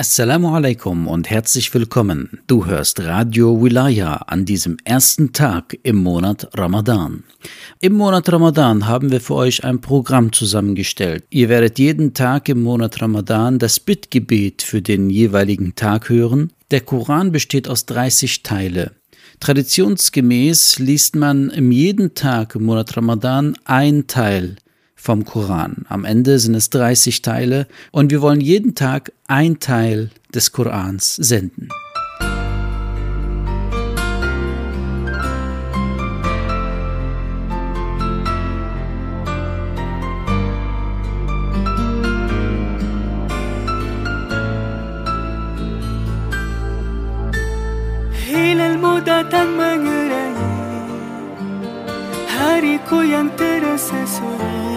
Assalamu alaikum und herzlich willkommen. Du hörst Radio Wilaya an diesem ersten Tag im Monat Ramadan. Im Monat Ramadan haben wir für euch ein Programm zusammengestellt. Ihr werdet jeden Tag im Monat Ramadan das Bittgebet für den jeweiligen Tag hören. Der Koran besteht aus 30 Teile. Traditionsgemäß liest man im jeden Tag im Monat Ramadan ein Teil vom Koran. Am Ende sind es 30 Teile und wir wollen jeden Tag ein Teil des Korans senden. Hariku yang terasa sulit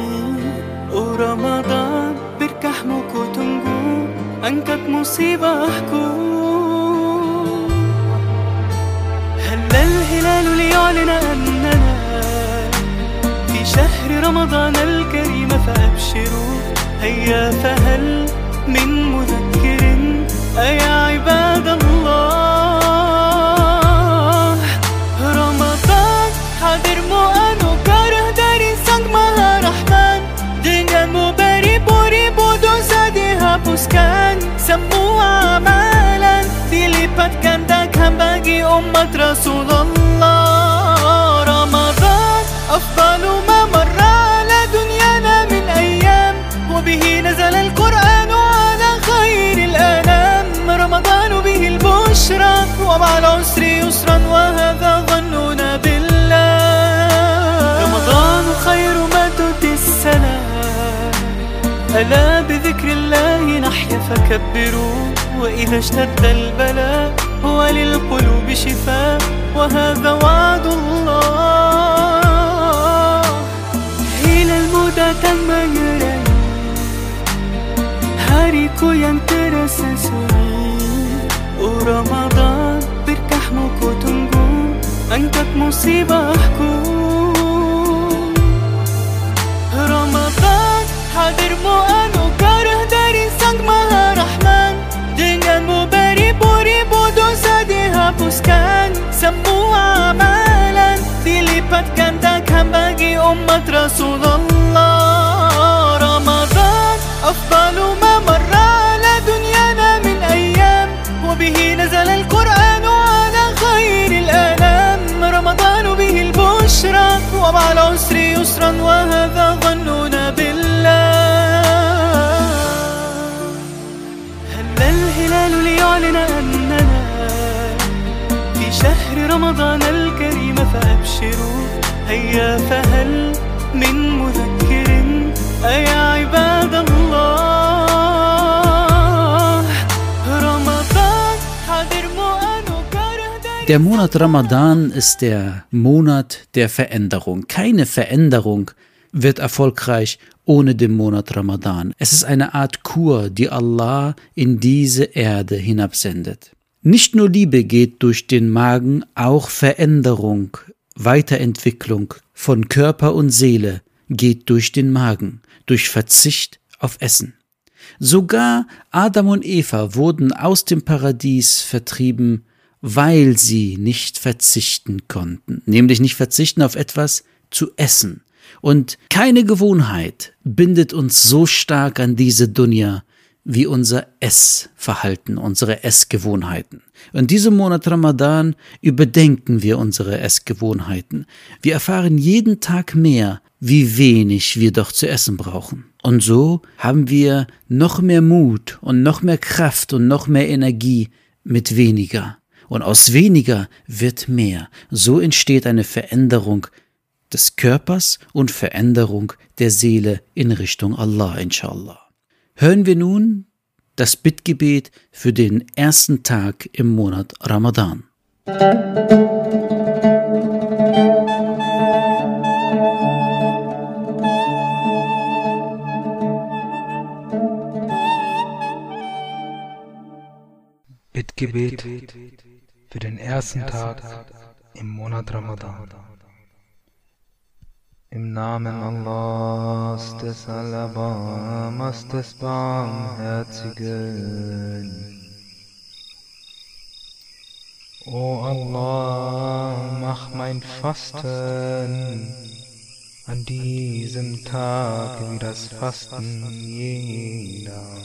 Oh Ramadan berkahmu ku tunggu Angkat musibahku. هل الهلال ليعلن أننا في شهر رمضان الكريم فأبشروا هيا فهل من مذكر. أيا عباد الله gandakan bagi umat Rasulullah Ramadan أفضل ما مر على دنيانا من أيام وبه نزل القرآن على خير الأنام. رمضان به البشرى ومع العسر يسرا وهذا ظننا بالله. رمضان خير ما تؤتي السلام ألا بذكر الله نحيا فكبروا. وإذا اشتد البلاء هو للقلوب شفاء وهذا وعد الله. إلى المدى تميرا هاريكو ينترسسوي ورمضان بركح موكو تنجو أنتك مصيبة أحكو. Dosa dihapuskan Semua amalan. Dilipat gandakan bagi umat Rasulullah. Ramadan أفضل ما مر على دنيانا من أيام وبه نزل القرآن على خير الأنام رمضان به البشرى ومع العسر يسرا وهذا ظننا بالله هل الهلال ليعلن في شهر رمضان الكريم فأبشروا هيا فهل من مذكر أيا عباد الله رمضان حاضر مؤن كره Der Monat Ramadan ist der Monat der Veränderung. Keine Veränderung wird erfolgreich ohne den Monat Ramadan. Es ist eine Art Kur, die Allah in diese Erde hinabsendet. Nicht nur Liebe geht durch den Magen, auch Veränderung, Weiterentwicklung von Körper und Seele geht durch den Magen, durch Verzicht auf Essen. Sogar Adam und Eva wurden aus dem Paradies vertrieben, weil sie nicht verzichten konnten, nämlich nicht verzichten auf etwas zu essen. Und keine Gewohnheit bindet uns so stark an diese Dunya wie unser Essverhalten, unsere Essgewohnheiten. In diesem Monat Ramadan überdenken wir unsere Essgewohnheiten. Wir erfahren jeden Tag mehr, wie wenig wir doch zu essen brauchen. Und so haben wir noch mehr Mut und noch mehr Kraft und noch mehr Energie mit weniger. Und aus weniger wird mehr. So entsteht eine Veränderung des Körpers und Veränderung der Seele in Richtung Allah, inshallah. Hören wir nun das Bittgebet für den ersten Tag im Monat Ramadan. Bittgebet für den ersten Tag im Monat Ramadan. Im Namen Allahs, des Alabamas, des Barmherzigen. O Allah, mach mein Fasten. An diesem Tag wie das Fasten jener,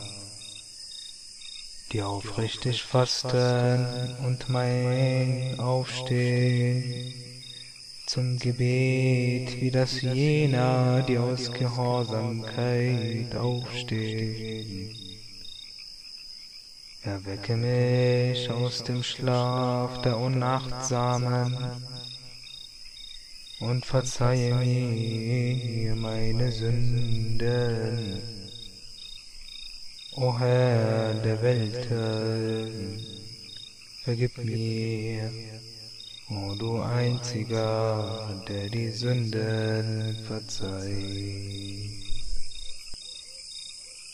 die aufrichtig fasten und mein Aufstehen zum Gebet wie das jener, die aus Gehorsamkeit aufstehen. Erwecke mich aus dem Schlaf der Unachtsamen und verzeihe mir meine Sünden. O Herr der Welten, vergib mir, o du einziger, der die Sünden verzeiht.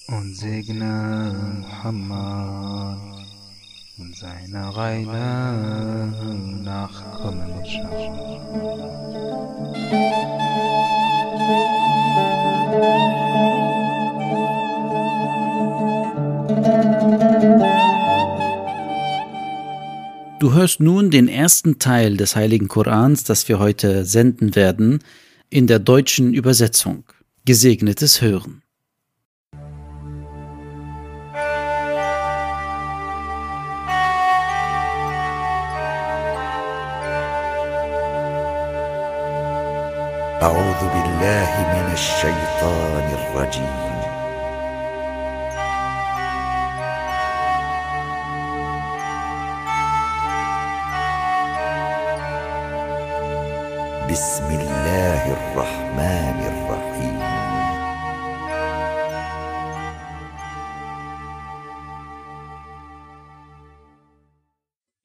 Und segne Muhammad und seine reine Nachkommenschaft. Du hörst nun den ersten Teil des Heiligen Korans, das wir heute senden werden, in der deutschen Übersetzung. Gesegnetes Hören. أعوذ بالله من الشيطان الرجيم بسم الله الرحمن الرحيم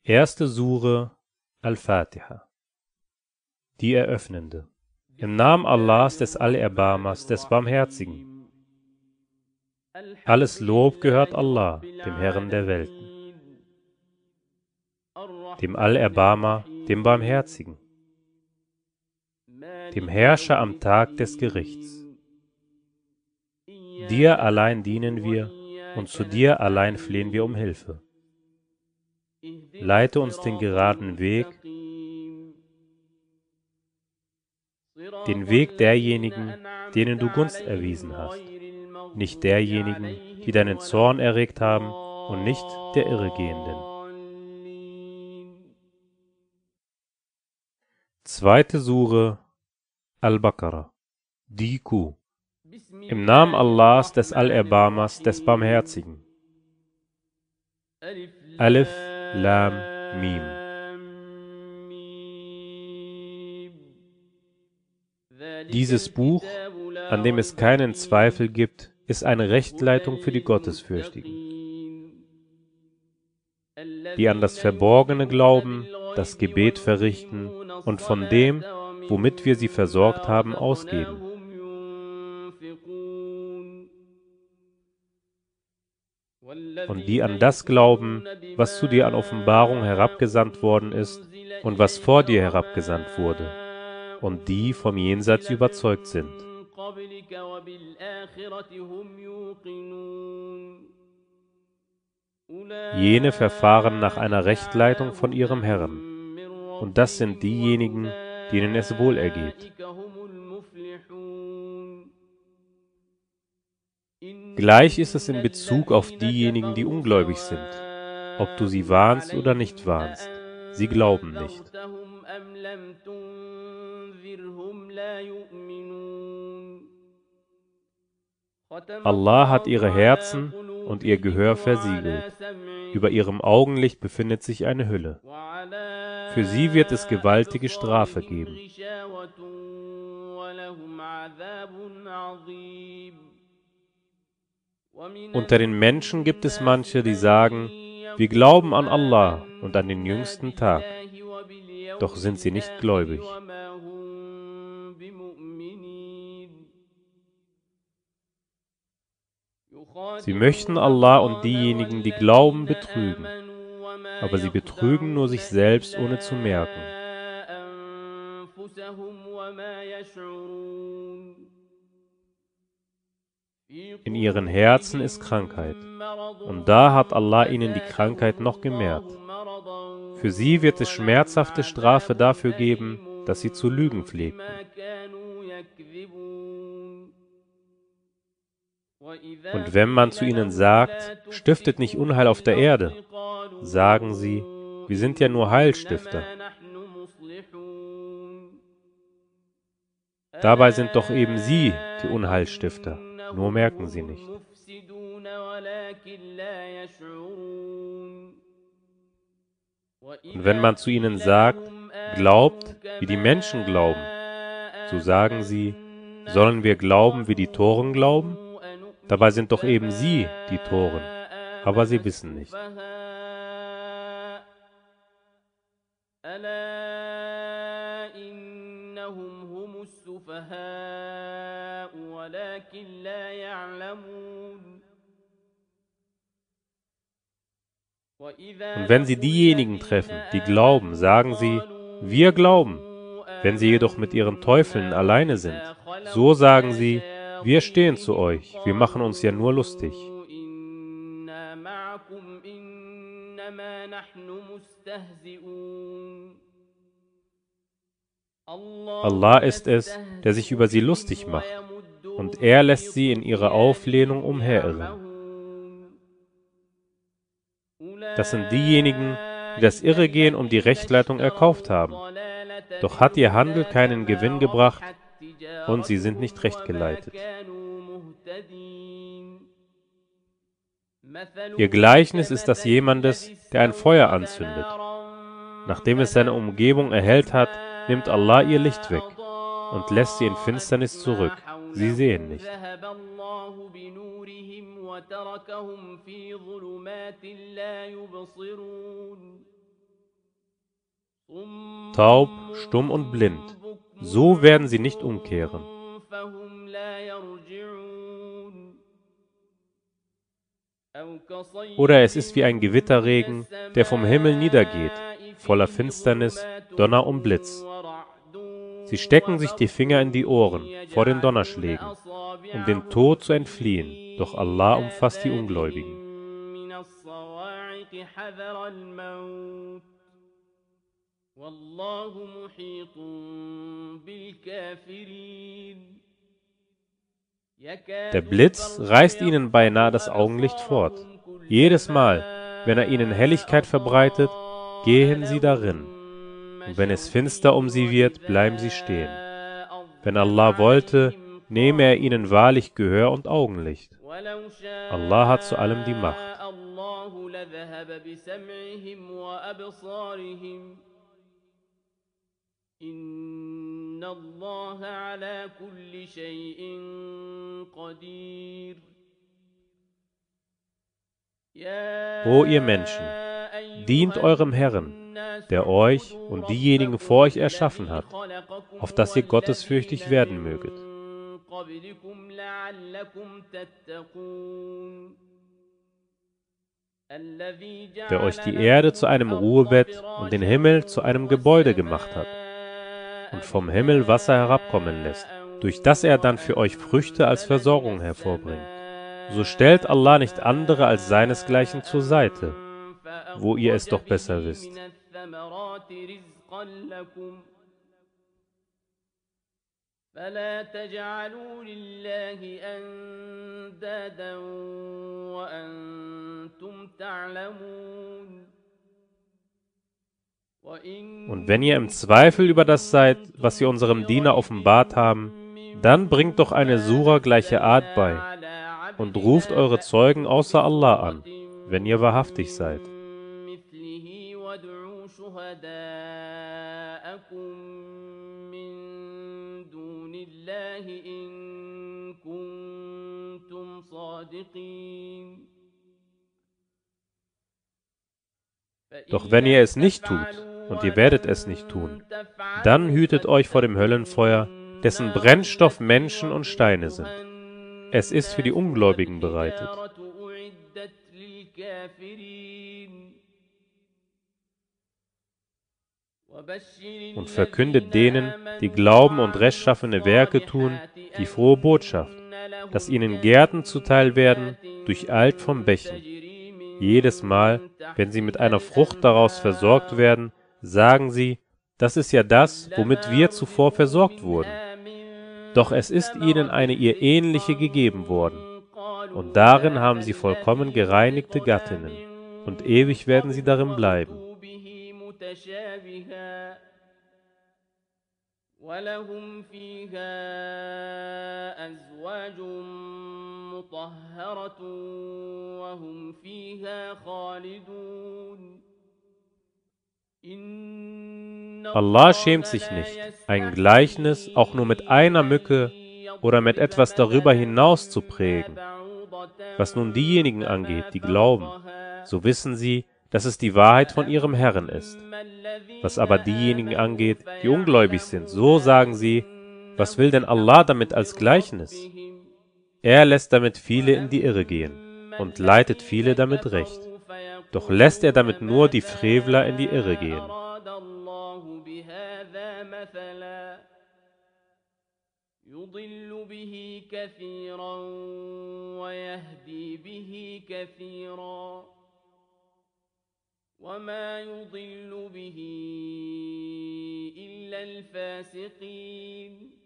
Erste Sure Al-Fatiha Die Eröffnende Im Namen Allahs des Allerbarmers, des Barmherzigen. Alles Lob gehört Allah, dem Herrn der Welten, dem Allerbarmer, dem Barmherzigen, dem Herrscher am Tag des Gerichts. Dir allein dienen wir und zu dir allein flehen wir um Hilfe. Leite uns den geraden Weg, den Weg derjenigen, denen du Gunst erwiesen hast, nicht derjenigen, die deinen Zorn erregt haben und nicht der Irregehenden. Zweite Sure Al-Baqarah Die Kuh Im Namen Allahs des Allerbarmers, des Barmherzigen. Alif, Lam, Mim. Dieses Buch, an dem es keinen Zweifel gibt, ist eine Rechtleitung für die Gottesfürchtigen, die an das Verborgene glauben, das Gebet verrichten und von dem, womit wir sie versorgt haben, ausgeben. Und die an das glauben, was zu dir an Offenbarung herabgesandt worden ist und was vor dir herabgesandt wurde, und die vom Jenseits überzeugt sind. Jene verfahren nach einer Rechtleitung von ihrem Herrn, und das sind diejenigen, denen es wohl ergeht. Gleich ist es in Bezug auf diejenigen, die ungläubig sind, ob du sie warnst oder nicht warnst. Sie glauben nicht. Allah hat ihre Herzen und ihr Gehör versiegelt. Über ihrem Augenlicht befindet sich eine Hülle. Für sie wird es gewaltige Strafe geben. Unter den Menschen gibt es manche, die sagen, wir glauben an Allah und an den jüngsten Tag, doch sind sie nicht gläubig. Sie möchten Allah und diejenigen, die glauben, betrügen, aber sie betrügen nur sich selbst, ohne zu merken. In ihren Herzen ist Krankheit, und da hat Allah ihnen die Krankheit noch gemehrt. Für sie wird es schmerzhafte Strafe dafür geben, dass sie zu lügen pflegten. Und wenn man zu ihnen sagt, stiftet nicht Unheil auf der Erde, sagen sie, wir sind ja nur Heilstifter. Dabei sind doch eben sie die Unheilstifter, nur merken sie nicht. Und wenn man zu ihnen sagt, glaubt, wie die Menschen glauben, so sagen sie, sollen wir glauben, wie die Toren glauben? Dabei sind doch eben sie die Toren, aber sie wissen nicht. Und wenn sie diejenigen treffen, die glauben, sagen sie, wir glauben. Wenn sie jedoch mit ihren Teufeln alleine sind, so sagen sie, wir stehen zu euch, wir machen uns ja nur lustig. Allah ist es, der sich über sie lustig macht, und er lässt sie in ihrer Auflehnung umherirren. Das sind diejenigen, die das Irregehen um die Rechtleitung erkauft haben. Doch hat ihr Handel keinen Gewinn gebracht und sie sind nicht rechtgeleitet. Ihr Gleichnis ist das jemandes, der ein Feuer anzündet. Nachdem es seine Umgebung erhellt hat, nimmt Allah ihr Licht weg und lässt sie in Finsternis zurück. Sie sehen nicht. Taub, stumm und blind, so werden sie nicht umkehren. Oder es ist wie ein Gewitterregen, der vom Himmel niedergeht, voller Finsternis, Donner und Blitz. Sie stecken sich die Finger in die Ohren vor den Donnerschlägen, um dem Tod zu entfliehen, doch Allah umfasst die Ungläubigen. Der Blitz reißt ihnen beinahe das Augenlicht fort. Jedes Mal, wenn er ihnen Helligkeit verbreitet, gehen sie darin. Und wenn es finster um sie wird, bleiben sie stehen. Wenn Allah wollte, nehme er ihnen wahrlich Gehör und Augenlicht. Allah hat zu allem die Macht. إن الله على كل شيء قدير O ihr Menschen, dient eurem Herrn, der euch und diejenigen vor euch erschaffen hat, auf dass ihr gottesfürchtig werden möget. Der euch die Erde zu einem Ruhebett und den Himmel zu einem Gebäude gemacht hat und vom Himmel Wasser herabkommen lässt, durch das er dann für euch Früchte als Versorgung hervorbringt. So stellt Allah nicht andere als seinesgleichen zur Seite, wo ihr es doch besser wisst. فلا تجعلوا لله أندادا وأنتم تعلمون und wenn ihr im Zweifel über das seid, was wir unserem Diener offenbart haben, dann bringt doch eine Sura gleicher Art bei und ruft eure Zeugen außer Allah an, wenn ihr wahrhaftig seid. Doch wenn ihr es nicht tut, und ihr werdet es nicht tun. Dann hütet euch vor dem Höllenfeuer, dessen Brennstoff Menschen und Steine sind. Es ist für die Ungläubigen bereitet. Und verkündet denen, die glauben und rechtschaffene Werke tun, die frohe Botschaft, dass ihnen Gärten zuteil werden, durcheilt vom Bächen Jedes Mal, wenn sie mit einer Frucht daraus versorgt werden, sagen sie, das ist ja das, womit wir zuvor versorgt wurden. Doch es ist ihnen eine ihr ähnliche gegeben worden, und darin haben sie vollkommen gereinigte Gattinnen, und ewig werden sie darin bleiben. ولهم فيها أزواج مطهرة وهم فيها خالدون Allah schämt sich nicht, ein Gleichnis auch nur mit einer Mücke oder mit etwas darüber hinaus zu prägen. Was nun diejenigen angeht, die glauben, so wissen sie, dass es die Wahrheit von ihrem Herrn ist. Was aber diejenigen angeht, die ungläubig sind, so sagen sie, was will denn Allah damit als Gleichnis? Er lässt damit viele in die Irre gehen und leitet viele damit recht. Doch lässt er damit nur die Frevler in die Irre gehen. وما يضل به إلا الفاسقين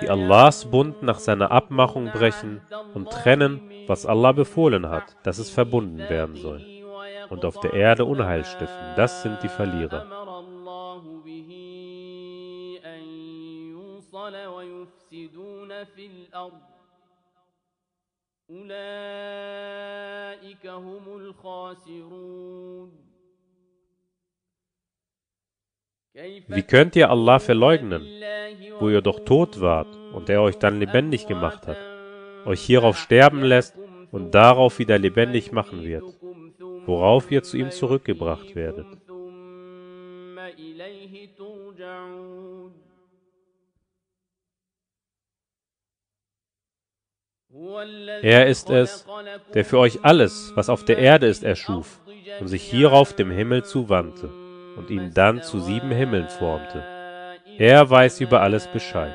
die Allahs Bund nach seiner Abmachung brechen und trennen, was Allah befohlen hat, dass es verbunden werden soll, und auf der Erde Unheil stiften. Das sind die Verlierer. Wie könnt ihr Allah verleugnen? Wo ihr doch tot wart und er euch dann lebendig gemacht hat, euch hierauf sterben lässt und darauf wieder lebendig machen wird, worauf ihr zu ihm zurückgebracht werdet? Er ist es, der für euch alles, was auf der Erde ist, erschuf und sich hierauf dem Himmel zuwandte und ihn dann zu sieben Himmeln formte. Er weiß über alles Bescheid.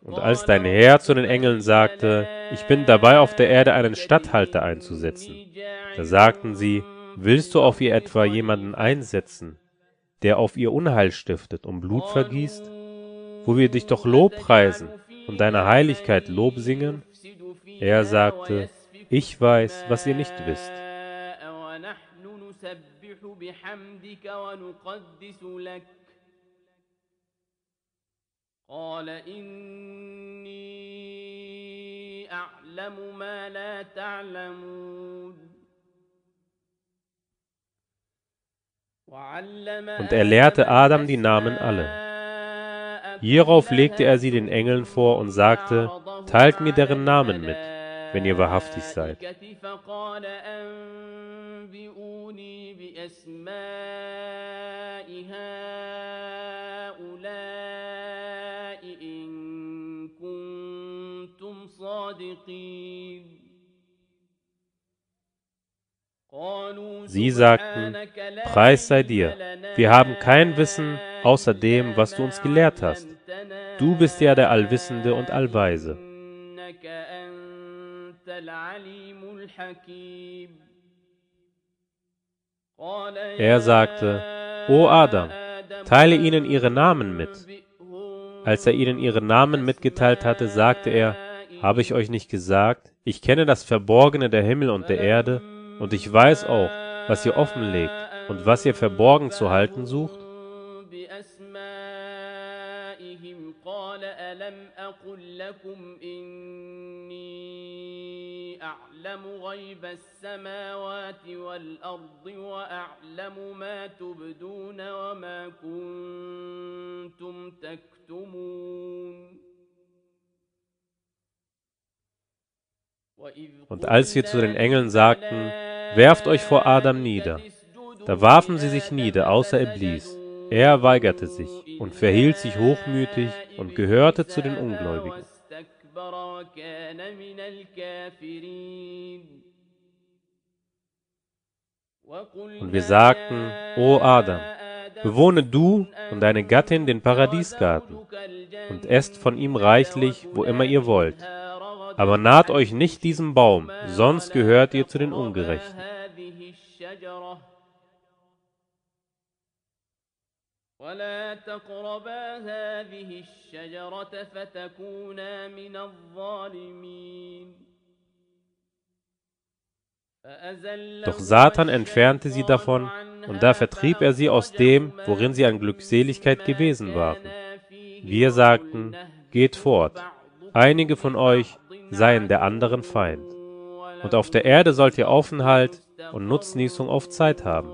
Und als dein Herr zu den Engeln sagte, ich bin dabei, auf der Erde einen Statthalter einzusetzen, da sagten sie, willst du auf ihr etwa jemanden einsetzen, der auf ihr Unheil stiftet und Blut vergießt, wo wir dich doch Lobpreisen und deiner Heiligkeit Lob singen? Er sagte, ich weiß, was ihr nicht wisst. قال إني أعلم ما لا تعلمون Und er lehrte Adam die Namen alle. Hierauf legte er sie den Engeln vor und sagte, teilt mir deren Namen mit, wenn ihr wahrhaftig seid. Sie sagten, Preis sei dir, wir haben kein Wissen, außer dem, was du uns gelehrt hast. Du bist ja der Allwissende und Allweise. Er sagte, O Adam, teile ihnen ihre Namen mit. Als er ihnen ihre Namen mitgeteilt hatte, sagte er, habe ich euch nicht gesagt, ich kenne das Verborgene der Himmel und der Erde, und ich weiß auch, was ihr offenlegt und was ihr verborgen zu halten sucht. أعلم غيب السماوات والأرض وأعلم ما تبدون وما كنتم تكتمون Und als wir zu den Engeln sagten, werft euch vor Adam nieder, da warfen sie sich nieder, außer Iblis. Er weigerte sich und verhielt sich hochmütig und gehörte zu den Ungläubigen. Und wir sagten, O Adam, bewohne du und deine Gattin den Paradiesgarten und esst von ihm reichlich, wo immer ihr wollt. Aber naht euch nicht diesem Baum, sonst gehört ihr zu den Ungerechten. ولا تقربا هذه الشجرة فتكونا من الظالمين Doch Satan entfernte sie davon, und da vertrieb er sie aus dem, worin sie an Glückseligkeit gewesen waren. Wir sagten, geht fort, einige von euch seien der anderen Feind. Und auf der Erde sollt ihr Aufenthalt und Nutznießung auf Zeit haben.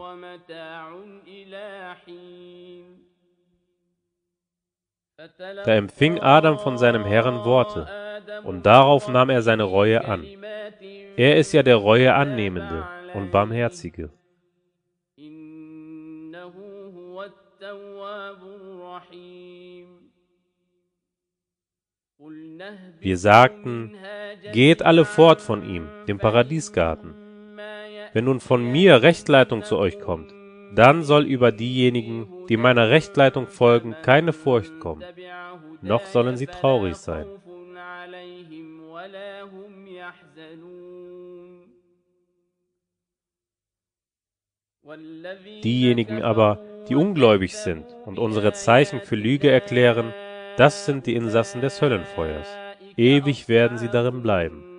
Da empfing Adam von seinem Herrn Worte, und darauf nahm er seine Reue an. Er ist ja der Reue annehmende und barmherzige. Wir sagten, geht alle fort von ihm, dem Paradiesgarten. Wenn nun von mir Rechtleitung zu euch kommt, dann soll über diejenigen, die meiner Rechtleitung folgen, keine Furcht kommen, noch sollen sie traurig sein. Diejenigen aber, die ungläubig sind und unsere Zeichen für Lüge erklären, das sind die Insassen des Höllenfeuers. Ewig werden sie darin bleiben.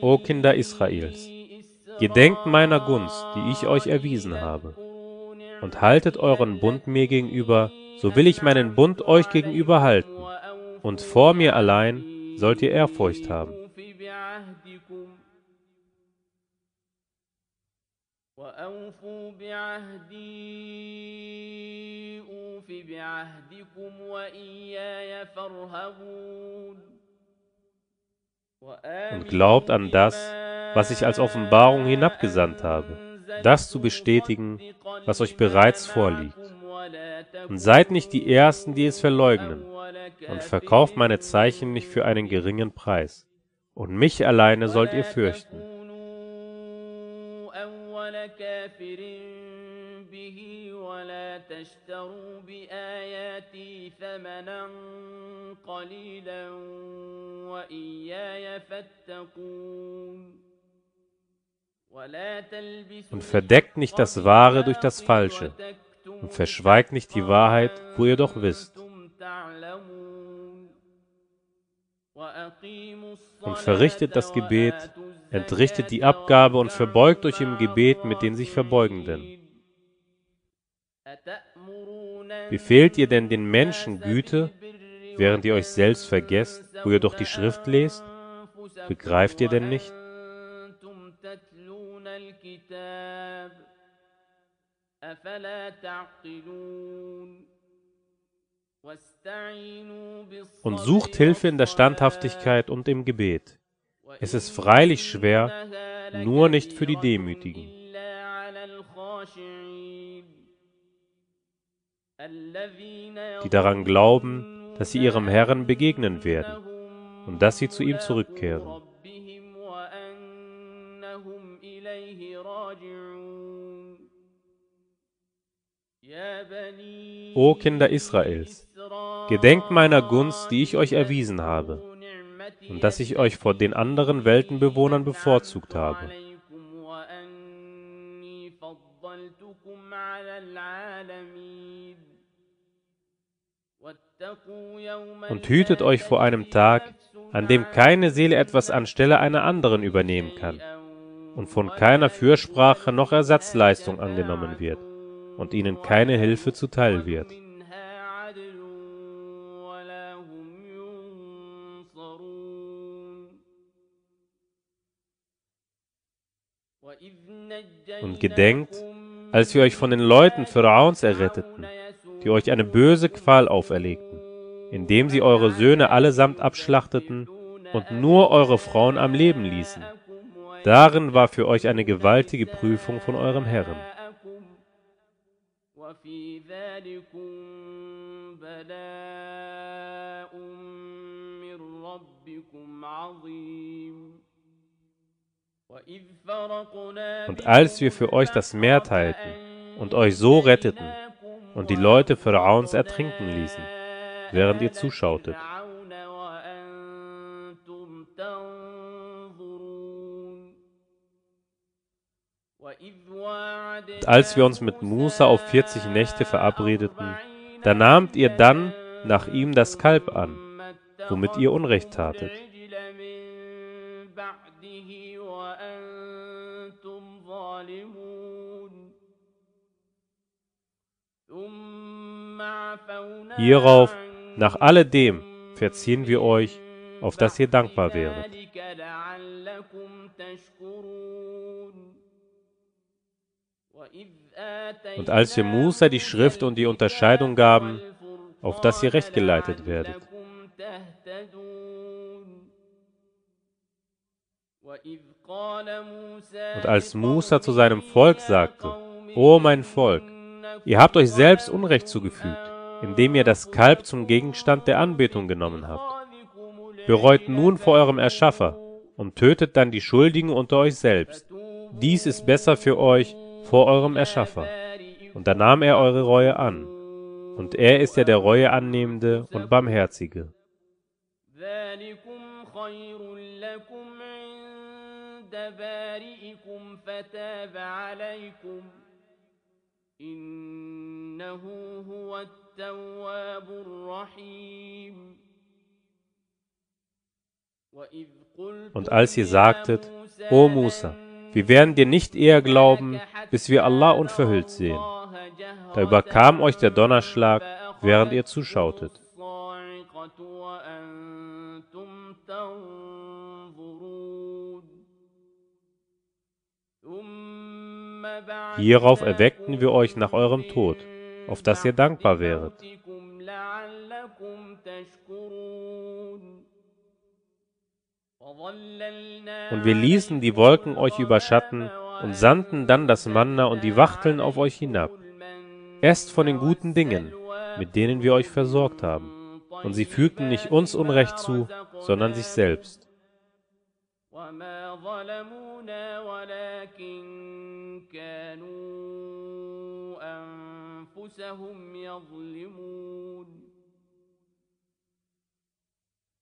O Kinder Israels, gedenkt meiner Gunst, die ich euch erwiesen habe, und haltet euren Bund mir gegenüber, so will ich meinen Bund euch gegenüber halten, und vor mir allein sollt ihr Ehrfurcht haben. وأوفوا بعهدي أوف بعهدكم وإياي فارهبون und glaubt an das, was ich als Offenbarung hinabgesandt habe, das zu bestätigen, was euch bereits vorliegt. Und seid nicht die Ersten, die es verleugnen, und verkauft meine Zeichen nicht für einen geringen Preis. Und mich alleine sollt ihr fürchten. به ولا تشتروا بآياتي ثمنا قليلا وإياي فاتقون Und verdeckt nicht das Wahre durch das Falsche und verschweigt nicht die Wahrheit, wo ihr doch wisst. Und verrichtet das Gebet, entrichtet die Abgabe und verbeugt euch im Gebet mit den sich Verbeugenden. Befehlt ihr denn den Menschen Güte, während ihr euch selbst vergesst, wo ihr doch die Schrift lest? Begreift ihr denn nicht? Und sucht Hilfe in der Standhaftigkeit und im Gebet. Es ist freilich schwer, nur nicht für die Demütigen die daran glauben, dass sie ihrem Herrn begegnen werden und dass sie zu ihm zurückkehren. O Kinder Israels, gedenkt meiner Gunst, die ich euch erwiesen habe, und dass ich euch vor den anderen Weltenbewohnern bevorzugt habe. Und hütet euch vor einem Tag, an dem keine Seele etwas anstelle einer anderen übernehmen kann und von keiner Fürsprache noch Ersatzleistung angenommen wird und ihnen keine Hilfe zuteil wird. Und gedenkt, als wir euch von den Leuten Pharaons erretteten, die euch eine böse Qual auferlegten, indem sie eure Söhne allesamt abschlachteten und nur eure Frauen am Leben ließen. Darin war für euch eine gewaltige Prüfung von eurem Herrn. Und als wir für euch das Meer teilten und euch so retteten und die Leute Pharaons ertrinken ließen, während ihr zuschautet. Und als wir uns mit Musa auf 40 Nächte verabredeten, da nahmt ihr dann nach ihm das Kalb an, womit ihr Unrecht tatet. Hierauf nach alledem verziehen wir euch, auf dass ihr dankbar wäret. Und als wir Musa die Schrift und die Unterscheidung gaben, auf dass ihr recht geleitet werdet. Und als Musa zu seinem Volk sagte, O mein Volk, ihr habt euch selbst Unrecht zugefügt indem ihr das Kalb zum Gegenstand der Anbetung genommen habt. Bereut nun vor eurem Erschaffer und tötet dann die Schuldigen unter euch selbst. Dies ist besser für euch vor eurem Erschaffer. Und da nahm er eure Reue an. Und er ist ja der Reue annehmende und barmherzige. إنه هو التواب الرحيم وإذ قلتم Und als ihr يا sagtet, موسى O Musa, wir werden dir nicht eher glauben, bis wir Allah unverhüllt sehen. Da überkam euch der Donnerschlag, während ihr zuschautet. Hierauf erweckten wir euch nach eurem Tod, auf dass ihr dankbar wäret. موتكم لعلكم تشكرون Und wir ließen die Wolken euch überschatten und sandten dann das Manna und die Wachteln auf euch hinab. Esst von den guten Dingen, mit denen wir euch versorgt haben. Und sie fügten nicht uns Unrecht zu, sondern sich selbst. وما ظلمونا ولكن كانوا أنفسهم يظلمون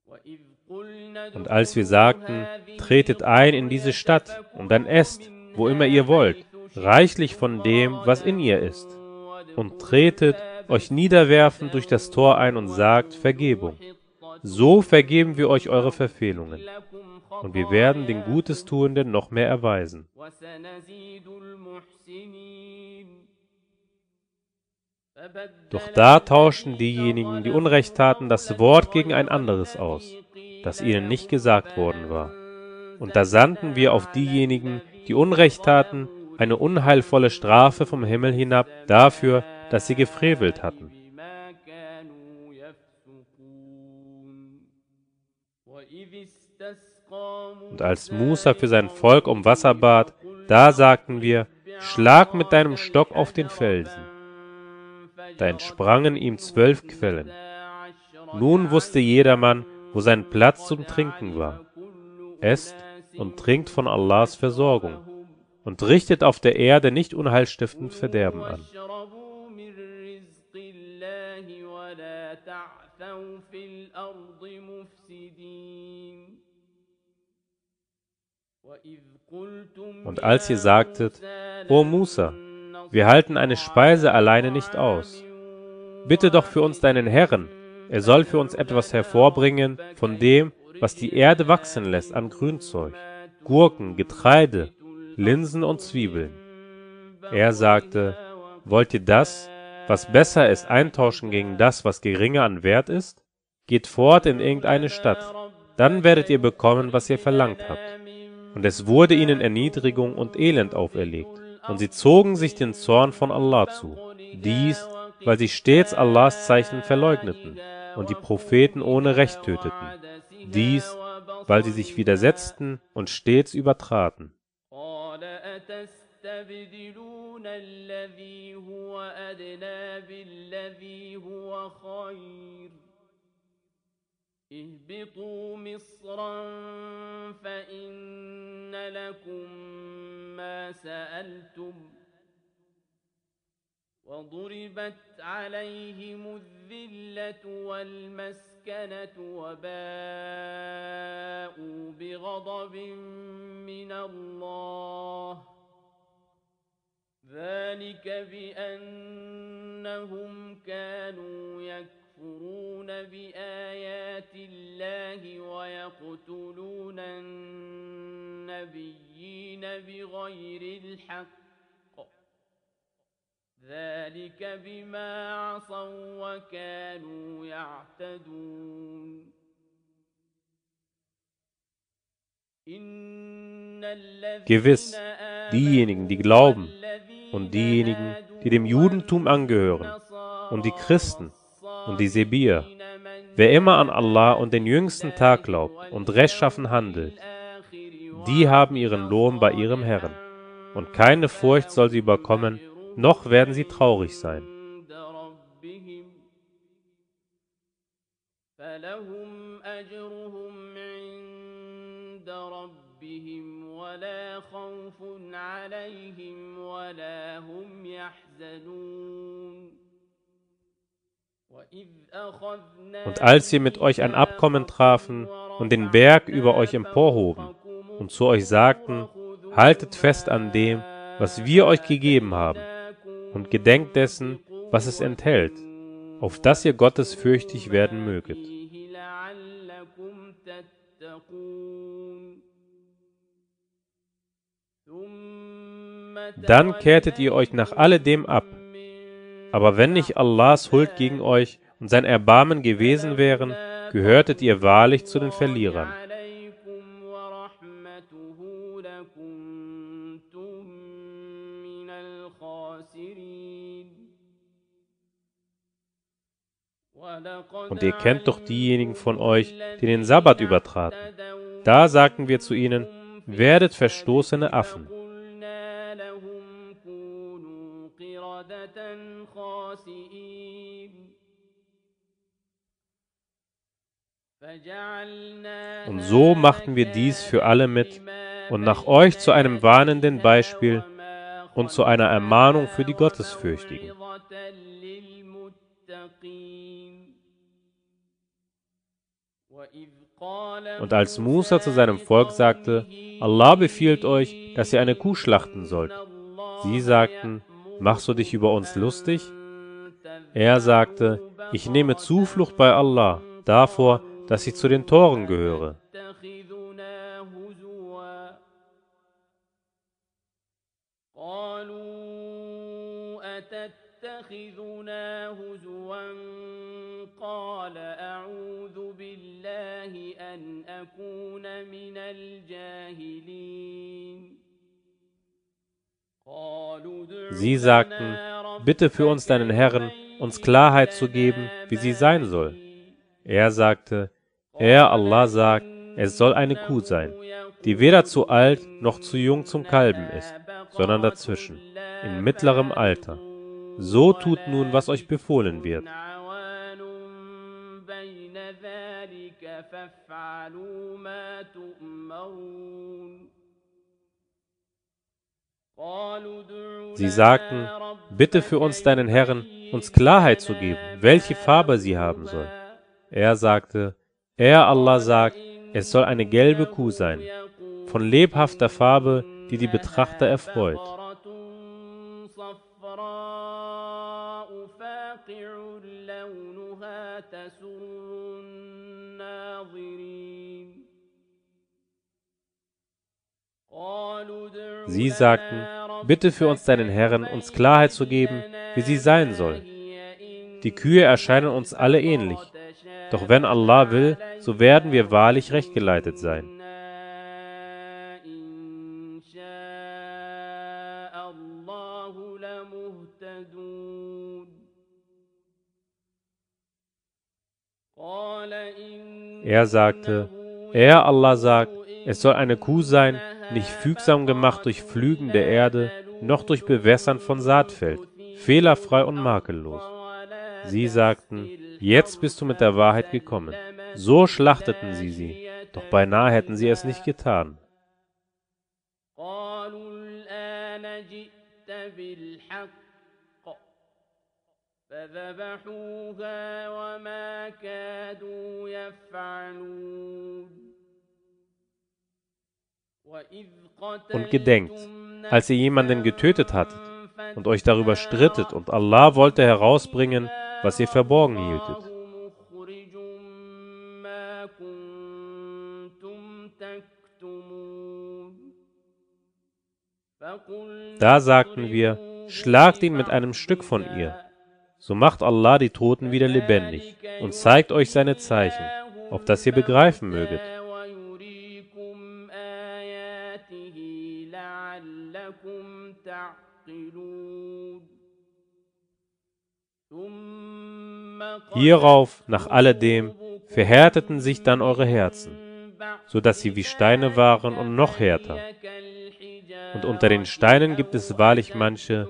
وإذ قلنا Und als wir sagten, tretet ein in diese Stadt und dann esst, wo immer ihr wollt, reichlich von dem, was in ihr ist. Und tretet, euch niederwerfend durch das Tor ein und sagt Vergebung. So vergeben wir euch eure Verfehlungen. Und wir werden den Gutestuenden noch mehr erweisen. وسنزيد المحسنين Doch da tauschten diejenigen, die Unrecht taten, das Wort gegen ein anderes aus, das ihnen nicht gesagt worden war. Und da sandten wir auf diejenigen, die Unrecht taten, eine unheilvolle Strafe vom Himmel hinab dafür, dass sie gefrevelt hatten. بما كانوا يفسقون وإذ استسقى Und als Musa für sein Volk um Wasser bat, da sagten wir, schlag mit deinem Stock auf den Felsen. Da entsprangen ihm zwölf Quellen. Nun wusste jedermann, wo sein Platz zum Trinken war. Esst und trinkt von Allahs Versorgung und richtet auf der Erde nicht unheilstiftend Verderben an. واشربوا من رزق الله ولا تعثوا في الأرض مفسدين وإذ قلتم und als ihr sagtet, O Musa, wir halten eine Speise alleine nicht aus, bitte doch für uns deinen Herrn, er soll für uns etwas hervorbringen von dem, was die Erde wachsen lässt an Grünzeug, Gurken, Getreide, Linsen und Zwiebeln. Er sagte, wollt ihr das, was besser ist, eintauschen gegen das, was geringer an Wert ist? Geht fort in irgendeine Stadt, dann werdet ihr bekommen, was ihr verlangt habt Und es wurde ihnen Erniedrigung und Elend auferlegt, und sie zogen sich den Zorn von Allah zu. Dies, weil sie stets Allahs Zeichen verleugneten und die Propheten ohne Recht töteten. Dies, weil sie sich widersetzten und stets übertraten. قال أتستبدلون الذي هو أدنى بالذي هو خير اهبطوا مصرا فإن لكم ما سألتم وضربت عليهم الذلة والمسكنة وباءوا بغضب من الله ذلك بأنهم كانوا يكفرون بآيات الله ويقتلون النبيين بغير الحق ذلك بما عصوا وكانوا يعتدون Gewiss, diejenigen, die glauben und diejenigen, die dem Judentum angehören und die Christen und die Sebir, wer immer an Allah und den jüngsten Tag glaubt und rechtschaffen handelt, die haben ihren Lohn bei ihrem Herrn, und keine Furcht soll sie überkommen, noch werden sie traurig sein. Und als wir mit euch ein Abkommen trafen und den Berg über euch emporhoben und zu euch sagten, haltet fest an dem, was wir euch gegeben haben, und gedenkt dessen, was es enthält, auf dass ihr gottesfürchtig werden möget. Dann kehrtet ihr euch nach alledem ab. Aber wenn nicht Allahs Huld gegen euch und sein Erbarmen gewesen wären, gehörtet ihr wahrlich zu den Verlierern. Und ihr kennt doch diejenigen von euch, die den Sabbat übertraten. Da sagten wir zu ihnen, werdet verstoßene Affen. Und so machten wir dies für alle mit und nach euch zu einem warnenden Beispiel und zu einer Ermahnung für die Gottesfürchtigen. Und als Musa zu seinem Volk sagte, Allah befiehlt euch, dass ihr eine Kuh schlachten sollt, sie sagten, machst du dich über uns lustig? Er sagte, ich nehme Zuflucht bei Allah davor, dass ich zu den Toren gehöre. تتخذنا هزوا قال أعوذ بالله أن أكون من الجاهلين Sie sagten, bitte für uns deinen Herrn, uns Klarheit zu geben, wie sie sein soll. Er sagte, er, Allah sagt, es soll eine Kuh sein, die weder zu alt noch zu jung zum Kalben ist, sondern dazwischen, in mittlerem Alter. So tut nun, was euch befohlen wird. Sie sagten, bitte für uns deinen Herrn, uns Klarheit zu geben, welche Farbe sie haben soll. Er sagte, er Allah sagt, es soll eine gelbe Kuh sein, von lebhafter Farbe, die die Betrachter erfreut. Sie sagten, bitte für uns deinen Herrn, uns Klarheit zu geben, wie sie sein soll. Die Kühe erscheinen uns alle ähnlich. Doch wenn Allah will, so werden wir wahrlich rechtgeleitet sein. Er sagte, er Allah sagt, es soll eine Kuh sein, nicht fügsam gemacht durch Pflügen der Erde, noch durch Bewässern von Saatfeld, fehlerfrei und makellos. Sie sagten, jetzt bist du mit der Wahrheit gekommen. So schlachteten sie sie, doch beinahe hätten sie es nicht getan. قالوا الآن جئت بالحق فذبحوها وما كادوا يفعلون Und gedenkt, als ihr jemanden getötet hattet und euch darüber strittet und Allah wollte herausbringen, was ihr verborgen hieltet. Da sagten wir, schlagt ihn mit einem Stück von ihr. So macht Allah die Toten wieder lebendig und zeigt euch seine Zeichen, auf das ihr begreifen möget. Hierauf, nach alledem, verhärteten sich dann eure Herzen, so dass sie wie Steine waren und noch härter. Und unter den Steinen gibt es wahrlich manche,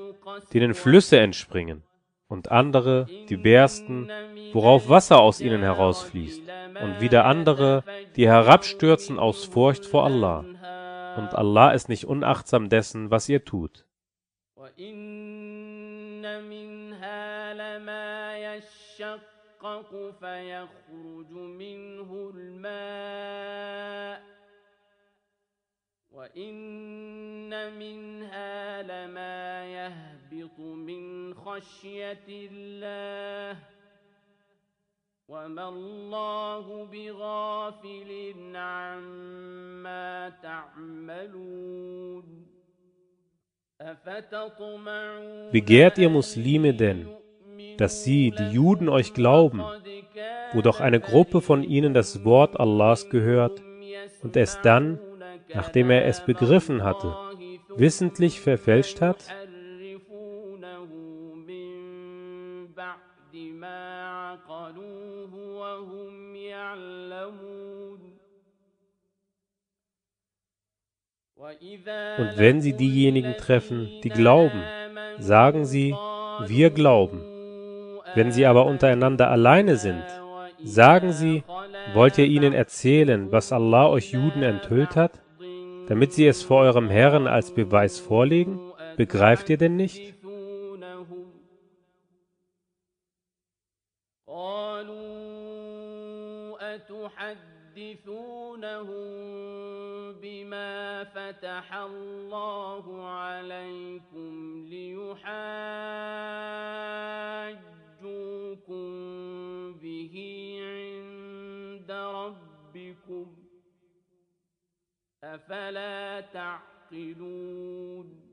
denen Flüsse entspringen, und andere, die bersten, worauf Wasser aus ihnen herausfließt, und wieder andere, die herabstürzen aus Furcht vor Allah. Und Allah ist nicht unachtsam dessen, was ihr tut. فيخرج منه الماء وإن منها لما يهبط من خشية الله وما الله بغافل عما تعملون Begehrt ihr Muslime denn, dass sie, die Juden, euch glauben, wo doch eine Gruppe von ihnen das Wort Allahs gehört und es dann nachdem er es begriffen hatte, wissentlich verfälscht hat? Und wenn sie diejenigen treffen, die glauben, sagen sie, wir glauben. Wenn sie aber untereinander alleine sind, sagen sie, wollt ihr ihnen erzählen, was Allah euch Juden enthüllt hat? damit sie es vor eurem Herrn als Beweis vorlegen? Begreift ihr denn nicht? بما فتح الله عليكم ليحاجوكم به عند ربكم أفلا تعقلون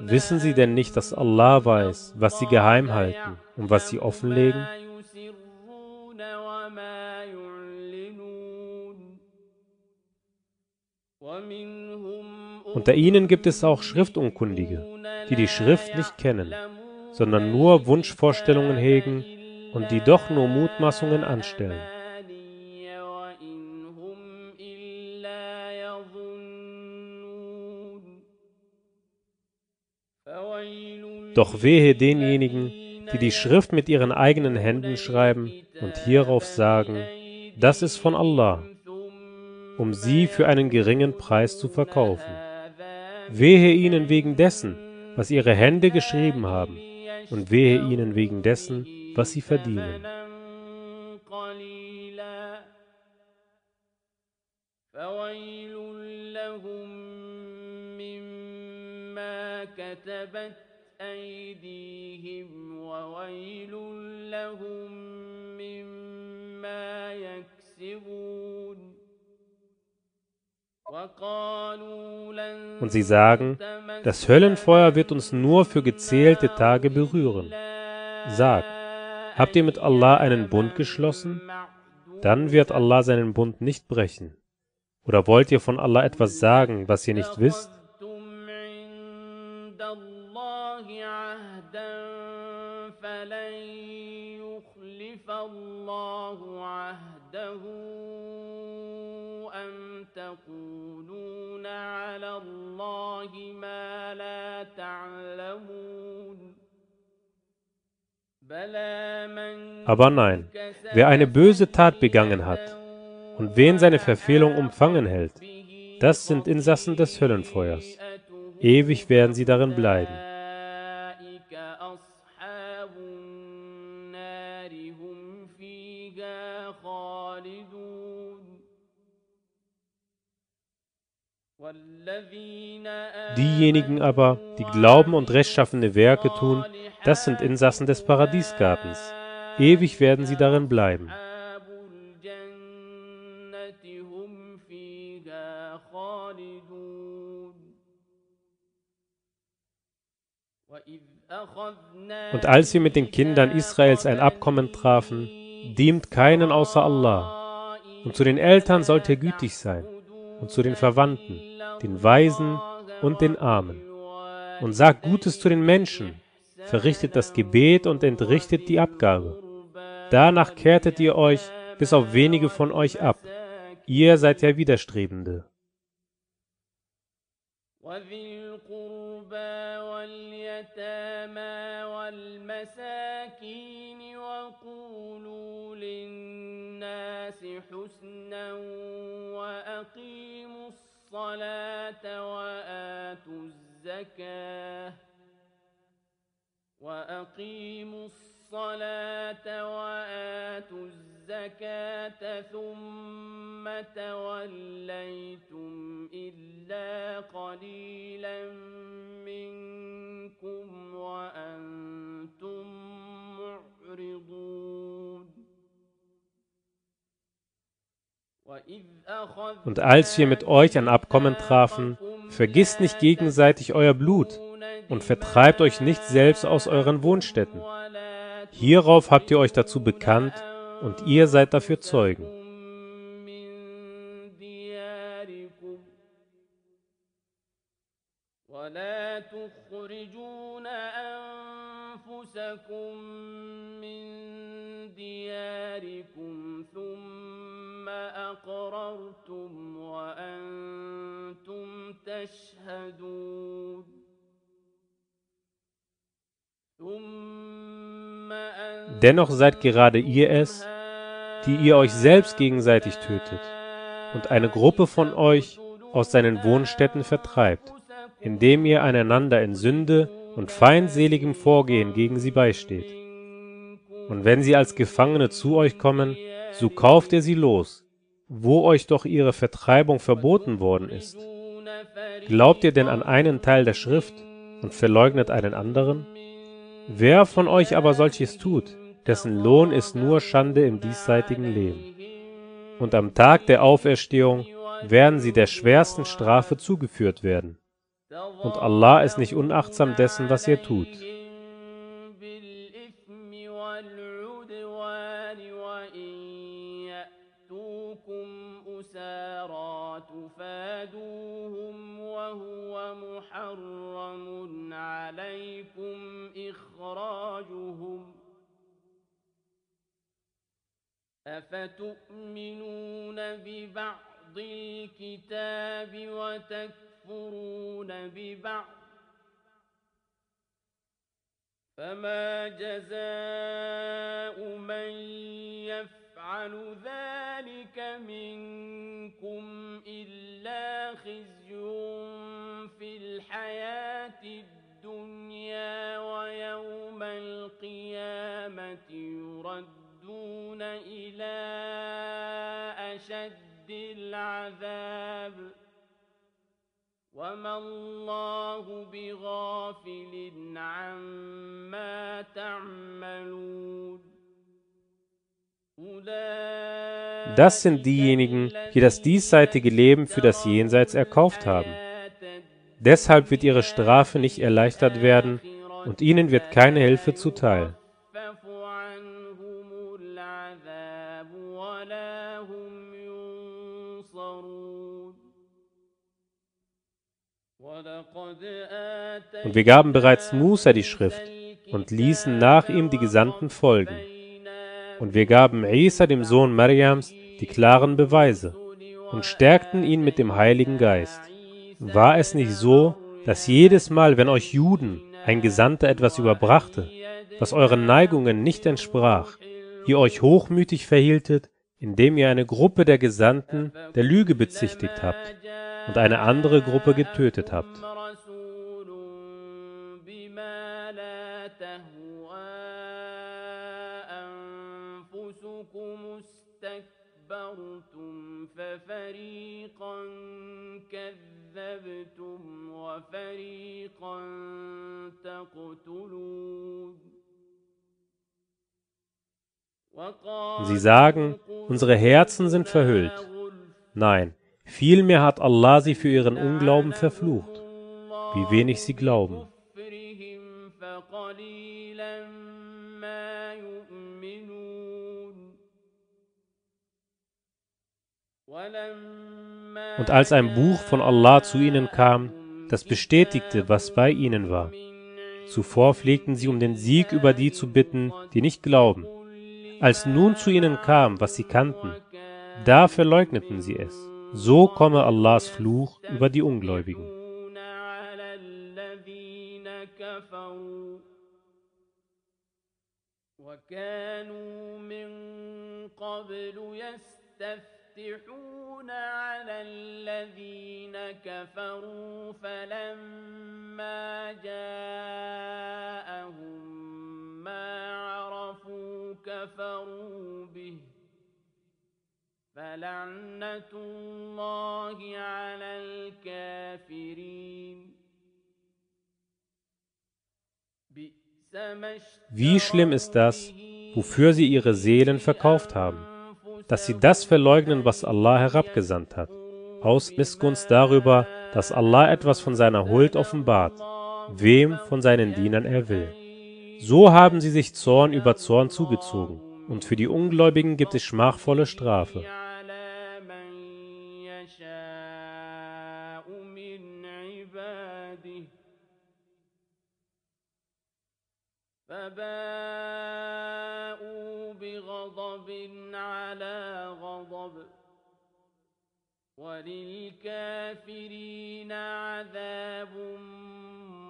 Wissen sie denn nicht, dass Allah weiß, was sie geheim halten und was sie offenlegen? Unter ihnen gibt es auch Schriftunkundige, die die Schrift nicht kennen, sondern nur Wunschvorstellungen hegen und die doch nur Mutmaßungen anstellen. Doch wehe denjenigen, die die Schrift mit ihren eigenen Händen schreiben und hierauf sagen, das ist von Allah, um sie für einen geringen Preis zu verkaufen. Wehe ihnen wegen dessen, was ihre Hände geschrieben haben, und wehe ihnen wegen dessen, was sie verdienen. فويل لهم مما كتبت أيديهم وويل لهم مما يكسبون Und sie sagen, das Höllenfeuer wird uns nur für gezählte Tage berühren. Sag, habt ihr mit Allah einen Bund geschlossen? Dann wird Allah seinen Bund nicht brechen. Oder wollt ihr von Allah etwas sagen, was ihr nicht wisst? عهده أم تقولون على الله ما لا تعلمون Aber nein, wer eine böse Tat begangen hat und wen seine Verfehlung umfangen hält, das sind Insassen des Höllenfeuers. Ewig werden sie darin bleiben. Diejenigen aber, die glauben und rechtschaffene Werke tun, das sind Insassen des Paradiesgartens. Ewig werden sie darin bleiben. Und als wir mit den Kindern Israels ein Abkommen trafen, dient keinen außer Allah. Und zu den Eltern sollt ihr gütig sein und zu den Verwandten den Weisen und den Armen. Und sagt Gutes zu den Menschen, verrichtet das Gebet und entrichtet die Abgabe. Danach kehrtet ihr euch bis auf wenige von euch ab. Ihr seid ja Widerstrebende. وذي القربى واليتامى والمساكين وقولوا للناس حسنا وأقيموا الصلاة وآتوا الزكاة وأقيموا الصلاة وآتوا الزكاة ثم توليتم إلا قليلا منكم وأنتم معرضون Und als wir mit euch ein Abkommen trafen, vergisst nicht gegenseitig euer Blut und vertreibt euch nicht selbst aus euren Wohnstätten. Hierauf habt ihr euch dazu bekannt und ihr seid dafür Zeugen. من دياركم ولا تخرجون أنفسكم من دياركم ثم أقررتم وأنتم تشهدون ثم أنتم Dennoch seid gerade ihr es, die ihr euch selbst gegenseitig tötet und eine Gruppe von euch aus seinen Wohnstätten vertreibt, indem ihr einander in Sünde und feindseligem Vorgehen gegen sie beisteht. Und wenn sie als Gefangene zu euch kommen, so kauft ihr sie los, wo euch doch ihre Vertreibung verboten worden ist. Glaubt ihr denn an einen Teil der Schrift und verleugnet einen anderen? Wer von euch aber solches tut, dessen Lohn ist nur Schande im diesseitigen Leben. Und am Tag der Auferstehung werden sie der schwersten Strafe zugeführt werden. Und Allah ist nicht unachtsam dessen, was ihr tut. أفتؤمنون ببعض الكتاب وتكفرون ببعض فما جزاء من يفعل ذلك منكم إلا خزي في الحياة الدنيا ويوم القيامة يردون إلى أشد العذاب وما الله بغافل عما تعملون أولئك Das sind diejenigen, die das diesseitige Leben für das Jenseits erkauft haben. Deshalb wird ihre Strafe nicht erleichtert werden und ihnen wird keine Hilfe zuteil. Und wir gaben bereits Musa die Schrift und ließen nach ihm die Gesandten folgen. Und wir gaben Isa, dem Sohn Mariams, die klaren Beweise und stärkten ihn mit dem Heiligen Geist. War es nicht so, dass jedes Mal, wenn euch Juden ein Gesandter etwas überbrachte, was euren Neigungen nicht entsprach, ihr euch hochmütig verhieltet, indem ihr eine Gruppe der Gesandten der Lüge bezichtigt habt und eine andere Gruppe getötet habt. ففريقا كذبتم وفريقا تقتلون Sie sagen, unsere Herzen sind verhüllt. Nein, vielmehr hat Allah sie für ihren Unglauben verflucht. Wie wenig sie glauben. Und als ein Buch von Allah zu ihnen kam, das bestätigte, was bei ihnen war. Zuvor pflegten sie um den Sieg über die zu bitten, die nicht glauben. Als nun zu ihnen kam, was sie kannten, da verleugneten sie es. So komme Allahs Fluch über die Ungläubigen. وكانوا من قبل يستفتحون على الذين كفروا فلما جاءهم ما عرفوا كفروا به. فلعنة الله على الكافرين. Wie schlimm ist das, wofür sie ihre Seelen verkauft haben, dass sie das verleugnen, was Allah herabgesandt hat, aus Missgunst darüber, dass Allah etwas von seiner Huld offenbart, wem von seinen Dienern er will. So haben sie sich Zorn über Zorn zugezogen, und für die Ungläubigen gibt es schmachvolle Strafe. وللكافرين عذاب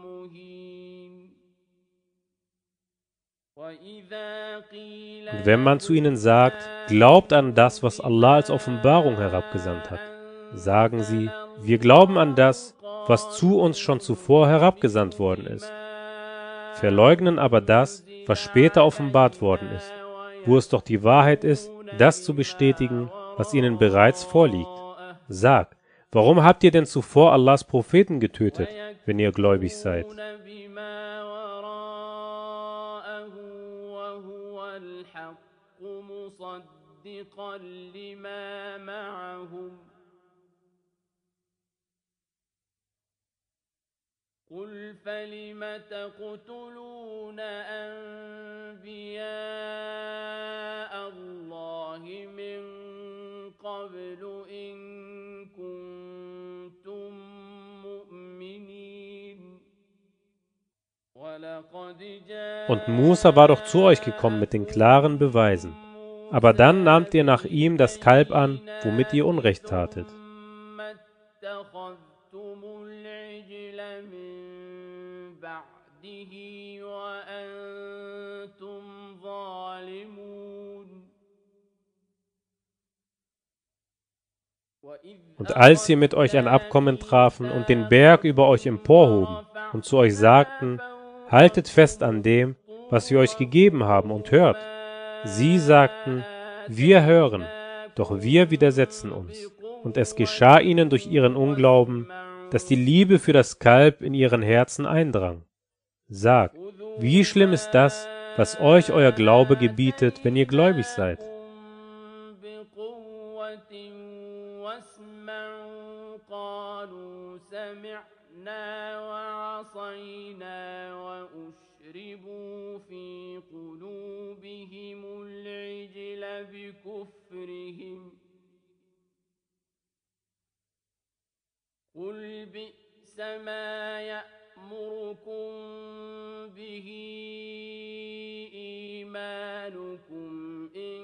مهين Und wenn man zu ihnen sagt, glaubt an das, was Allah als Offenbarung herabgesandt hat, sagen sie, wir glauben an das, was zu uns schon zuvor herabgesandt worden ist, verleugnen aber das, was später offenbart worden ist, wo es doch die Wahrheit ist, das zu bestätigen, was ihnen bereits vorliegt. Sag, warum habt ihr denn zuvor Allahs Propheten getötet, wenn ihr gläubig seid? مصدقا لما معهم قل فلم تقتلون أنبياء Und Musa war doch zu euch gekommen mit den klaren Beweisen. Aber dann nahmt ihr nach ihm das Kalb an, womit ihr Unrecht tatet. Und als ihr mit euch ein Abkommen trafen und den Berg über euch emporhoben und zu euch sagten, haltet fest an dem, was wir euch gegeben haben und hört, Sie sagten, wir hören, doch wir widersetzen uns. Und es geschah ihnen durch ihren Unglauben, dass die Liebe für das Kalb in ihren Herzen eindrang. Sag, wie schlimm ist das, was euch euer Glaube gebietet, wenn ihr gläubig seid? أشربوا في قلوبهم العجل بكفرهم قل بئس ما يأمركم به إيمانكم إن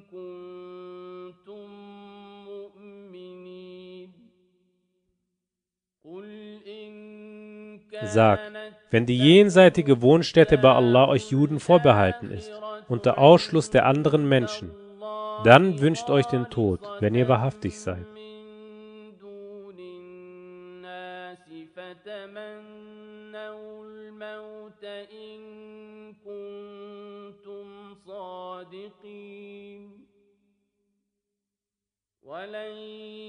كنتم مؤمنين قل إن Sag, wenn die jenseitige Wohnstätte bei Allah euch Juden vorbehalten ist, unter Ausschluss der anderen Menschen, dann wünscht euch den Tod, wenn ihr wahrhaftig seid.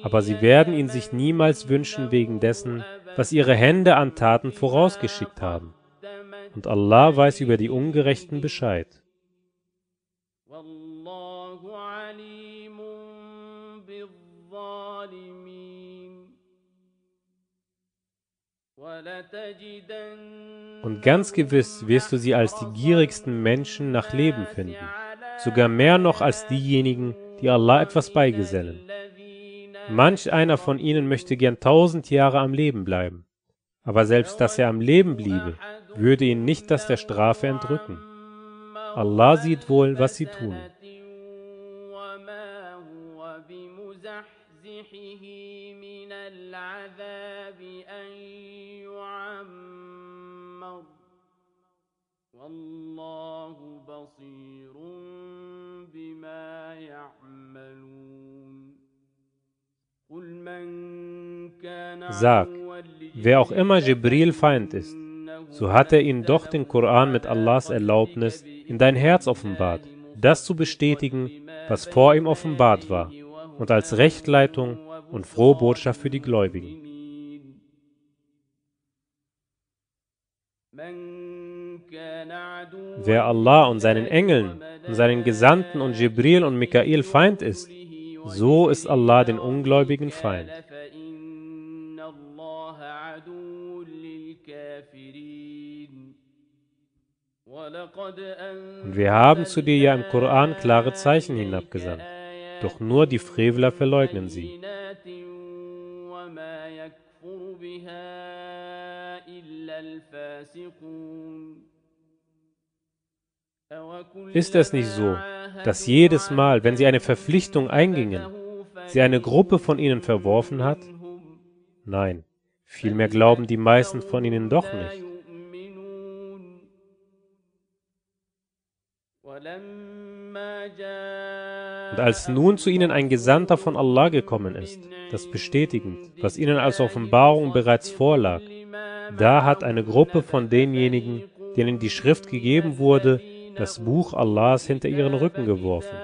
Aber sie werden ihn sich niemals wünschen wegen dessen, was ihre Hände an Taten vorausgeschickt haben. Und Allah weiß über die Ungerechten Bescheid. Und ganz gewiss wirst du sie als die gierigsten Menschen nach Leben finden, sogar mehr noch als diejenigen, die Allah etwas beigesellen. Manch einer von ihnen möchte gern tausend Jahre am Leben bleiben, aber selbst dass er am Leben bliebe, würde ihn nicht das der Strafe entrücken. Allah sieht wohl, was sie tun. وما هو بمزحزحه من العذاب أن يعمر والله بصير بما يعملون قل من كان Sag, wer auch immer Jibril Feind ist, so hat er ihm doch den Koran mit Allahs Erlaubnis in dein Herz offenbart, das zu bestätigen, was vor ihm offenbart war, und als Rechtleitung und frohe Botschaft für die Gläubigen. Wer Allah und seinen Engeln und seinen Gesandten und Jibril und Mikael Feind ist, so ist Allah den Ungläubigen Feind. Und wir haben zu dir ja im Koran klare Zeichen hinabgesandt, doch nur die Frevler verleugnen sie. Ist es nicht so, dass jedes Mal, wenn sie eine Verpflichtung eingingen, sie eine Gruppe von ihnen verworfen hat? Nein, vielmehr glauben die meisten von ihnen doch nicht. Und als nun zu ihnen ein Gesandter von Allah gekommen ist, das bestätigend, was ihnen als Offenbarung bereits vorlag, da hat eine Gruppe von denjenigen, denen die Schrift gegeben wurde, das Buch Allahs hinter ihren Rücken geworfen,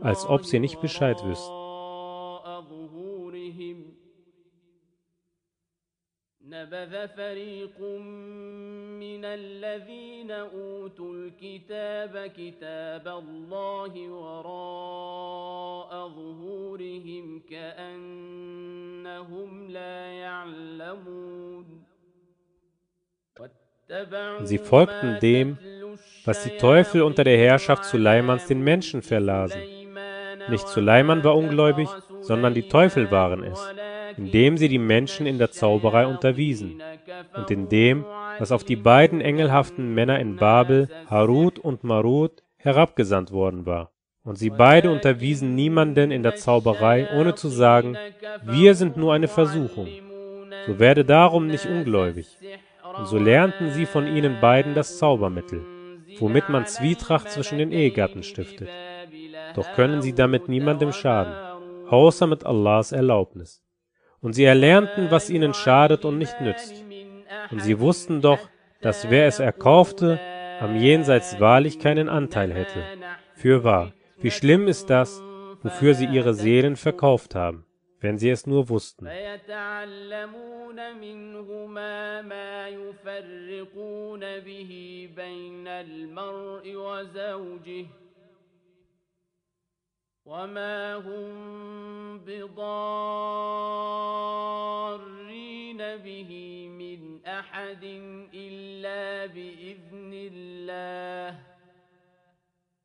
als ob sie nicht Bescheid wüssten. نبذ فريق من الذين أوتوا الكتاب كتاب الله وراء ظهورهم كأنهم لا يعلمون Sie folgten dem, was die Teufel unter der Herrschaft Suleimans den Menschen verlasen. Nicht Suleiman war ungläubig, sondern die Teufel waren es, indem sie die Menschen in der Zauberei unterwiesen und in dem, was auf die beiden engelhaften Männer in Babel, Harut und Marut, herabgesandt worden war. Und sie beide unterwiesen niemanden in der Zauberei, ohne zu sagen, wir sind nur eine Versuchung. So werde darum nicht ungläubig. Und so lernten sie von ihnen beiden das Zaubermittel, womit man Zwietracht zwischen den Ehegatten stiftet. Doch können sie damit niemandem schaden, außer mit Allahs Erlaubnis. Und sie erlernten, was ihnen schadet und nicht nützt. Und sie wussten doch, dass wer es erkaufte, am Jenseits wahrlich keinen Anteil hätte. Fürwahr, wie schlimm ist das, wofür sie ihre Seelen verkauft haben, wenn sie es nur wussten. فيتعلمون منهما ما يفرقون به بين المرء وزوجه وما هم بضارين به من أحد إلا بإذن الله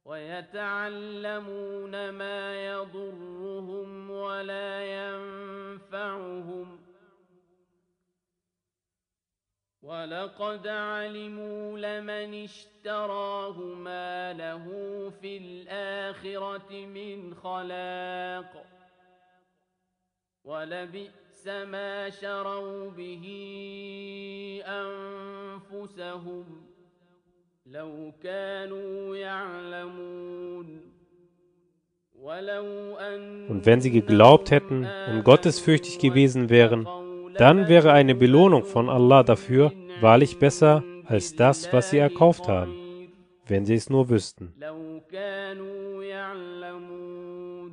ويتعلمون ما يضرهم ولا ينفعهم. ولقد علموا لمن اشتراه ما له في الآخرة من خلاق ولبئس ما شروا به أنفسهم لو كانوا يعلمون ولو أن Und wenn sie geglaubt hätten und gottesfürchtig gewesen wären, dann wäre eine Belohnung von Allah dafür wahrlich besser als das, was sie erkauft haben, wenn sie es nur wüssten. لو كانوا يعلمون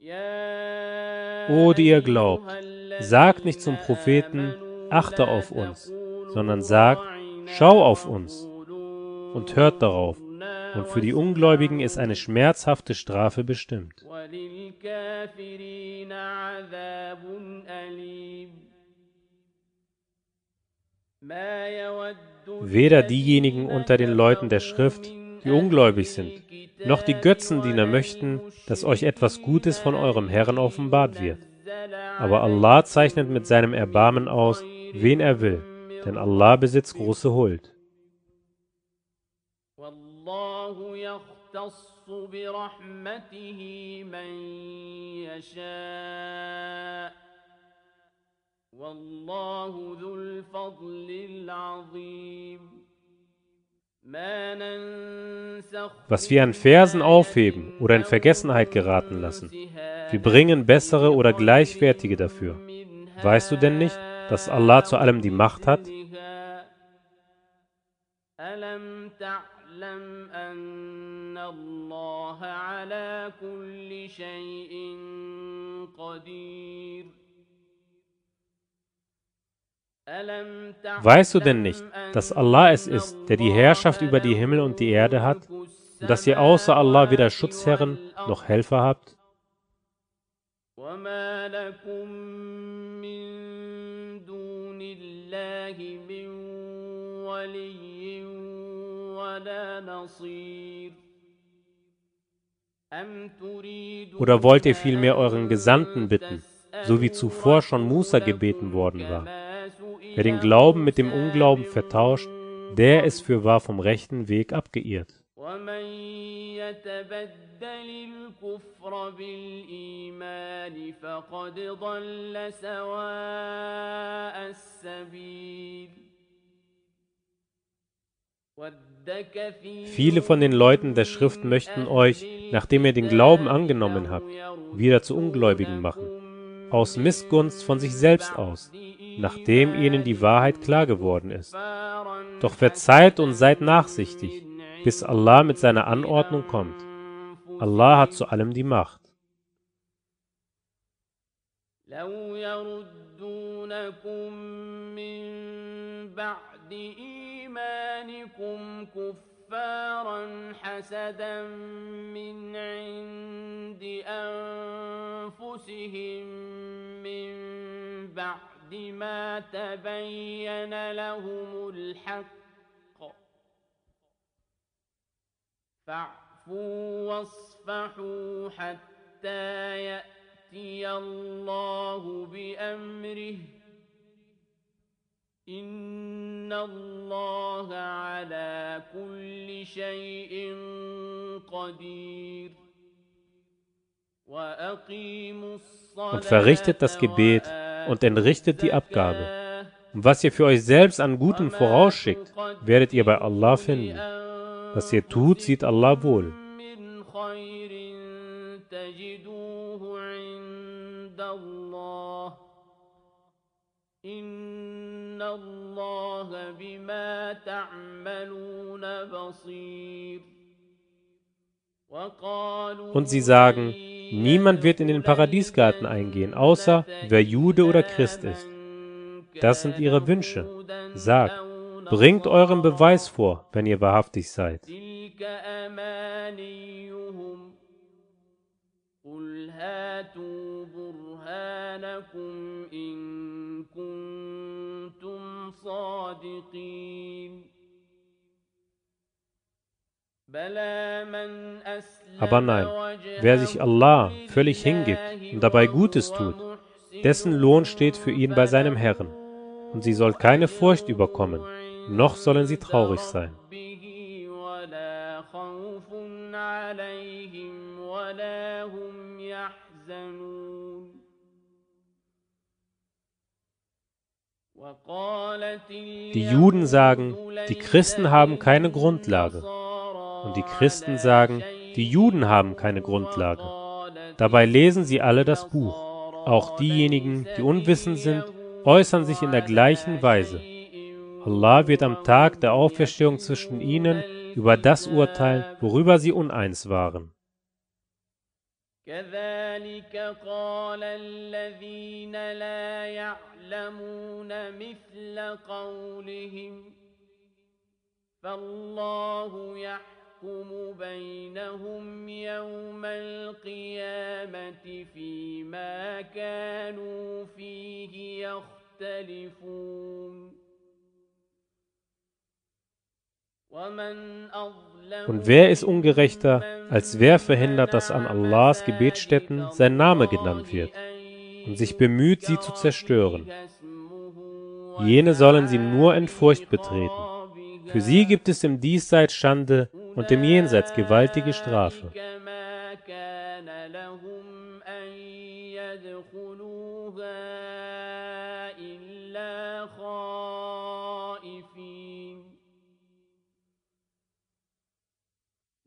يا O, die ihr glaubt, أيها الذين sagt nicht zum Propheten, achte auf uns, sondern sagt, Schau auf uns und hört darauf, und für die Ungläubigen ist eine schmerzhafte Strafe bestimmt. Weder diejenigen unter den Leuten der Schrift, die ungläubig sind, noch die Götzendiener möchten, dass euch etwas Gutes von eurem Herrn offenbart wird. Aber Allah zeichnet mit seinem Erbarmen aus, wen er will. denn Allah besitzt große Huld. والله يختص برحمته من يشاء والله ذو الفضل العظيم ما ننسخ Was wir an Versen aufheben oder in Vergessenheit geraten lassen, wir bringen bessere oder gleichwertige dafür. Weißt du denn nicht, dass Allah zu allem die Macht hat? ألم تعلم أن الله على كل شيء قدير ألم تعلم Weißt du denn nicht, dass Allah es ist, der die Herrschaft über die Himmel und die Erde hat, und dass ihr außer Allah weder Schutzherren noch Helfer habt? وما لكم من دون الله من ولي ولا نصير أم تريدون Oder wollt ihr vielmehr euren Gesandten bitten, so wie zuvor schon Musa gebeten worden war? Wer den Glauben mit dem Unglauben vertauscht, der ist für wahr vom rechten Weg abgeirrt. ومن يتبدل الكفر بالإيمان فقد ضل سواء السبيل ود كثير Viele von den Leuten der Schrift möchten euch, nachdem ihr den Glauben angenommen habt, wieder zu Ungläubigen machen, aus Missgunst von sich selbst aus, nachdem ihnen die Wahrheit klar geworden ist. Doch verzeiht und seid nachsichtig, bis Allah mit seiner Anordnung kommt. Allah hat zu allem die Macht. لو يردونكم من بعد إيمانكم كفارا حسدا من عند أنفسهم من بعد ما تبين لهم الحق فاعفوا واصفحوا حتى يأتي الله بأمره إن الله على كل شيء قدير وأقيموا الصلاة Und verrichtet das Gebet und entrichtet die Abgabe. Und was ihr für euch selbst an Gutem vorausschickt, werdet ihr bei Allah finden. Was ihr tut, sieht Allah wohl. Und sie sagen, niemand wird in den Paradiesgarten eingehen, außer wer Jude oder Christ ist. Das sind ihre Wünsche. Sag, Bringt euren Beweis vor, wenn ihr wahrhaftig seid. Aber nein, wer sich Allah völlig hingibt und dabei Gutes tut, dessen Lohn steht für ihn bei seinem Herrn, und sie soll keine Furcht überkommen noch sollen sie traurig sein. Die Juden sagen, die Christen haben keine Grundlage. Und die Christen sagen, die Juden haben keine Grundlage. Dabei lesen sie alle das Buch. Auch diejenigen, die unwissend sind, äußern sich in der gleichen Weise. Allah wird am Tag der Auferstehung zwischen ihnen über das urteilen, worüber sie uneins waren. كذلك قال الذين لا يعلمون مثل قولهم فالله يحكم بينهم يوم القيامة فيما كانوا فيه يختلفون Und wer ist ungerechter, als wer verhindert, dass an Allahs Gebetsstätten sein Name genannt wird und sich bemüht, sie zu zerstören? Jene sollen sie nur in Furcht betreten. Für sie gibt es im Diesseits Schande und im Jenseits gewaltige Strafe.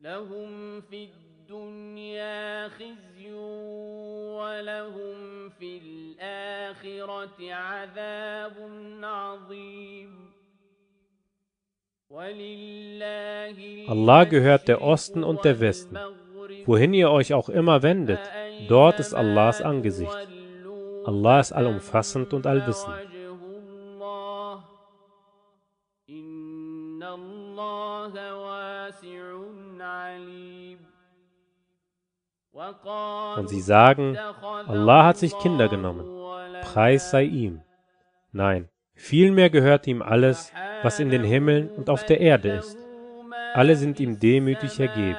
لهم في الدنيا خزي ولهم في الآخرة عذاب عظيم Allah gehört der Osten und der Westen. Wohin ihr euch auch immer wendet, dort ist Allahs Angesicht. Allah ist allumfassend und allwissend. Und sie sagen, Allah hat sich Kinder genommen, Preis sei ihm. Nein, vielmehr gehört ihm alles, was in den Himmeln und auf der Erde ist. Alle sind ihm demütig ergeben.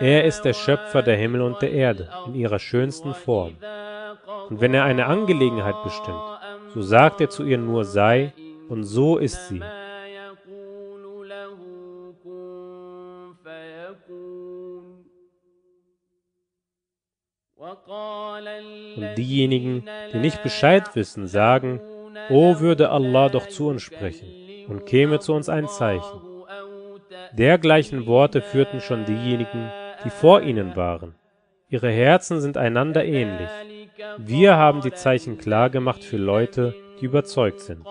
Er ist der Schöpfer der Himmel und der Erde in ihrer schönsten Form. Und wenn er eine Angelegenheit bestimmt, so sagt er zu ihr nur sei, und so ist sie. Und diejenigen, die nicht Bescheid wissen, sagen, O würde Allah doch zu uns sprechen und käme zu uns ein Zeichen. Dergleichen Worte führten schon diejenigen, die vor ihnen waren. Ihre Herzen sind einander ähnlich. Wir haben die Zeichen klar gemacht für Leute, die überzeugt sind.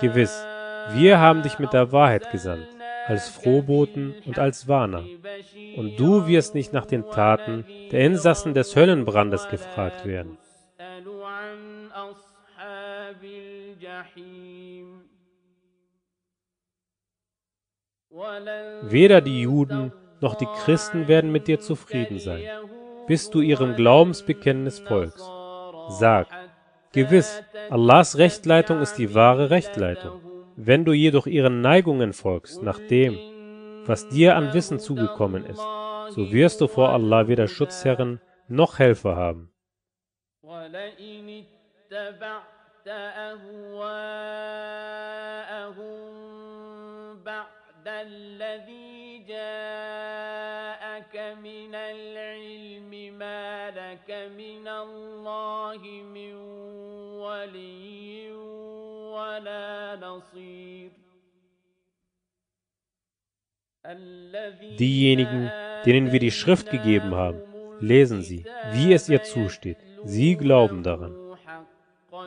Gewiss, wir haben dich mit der Wahrheit gesandt als Frohboten und als Warner. Und du wirst nicht nach den Taten der Insassen des Höllenbrandes gefragt werden. Weder die Juden noch die Christen werden mit dir zufrieden sein, bis du ihrem Glaubensbekenntnis folgst. Sag, gewiss, Allahs Rechtleitung ist die wahre Rechtleitung. Wenn du jedoch ihren Neigungen folgst, nach dem, was dir an Wissen zugekommen ist, so wirst du vor Allah weder Schutzherren noch Helfer haben. الذي جاءك من العلم ما لك من الله من ولي ولا نصير Diejenigen, denen wir die Schrift gegeben haben, lesen sie, wie es ihr zusteht. Sie glauben daran.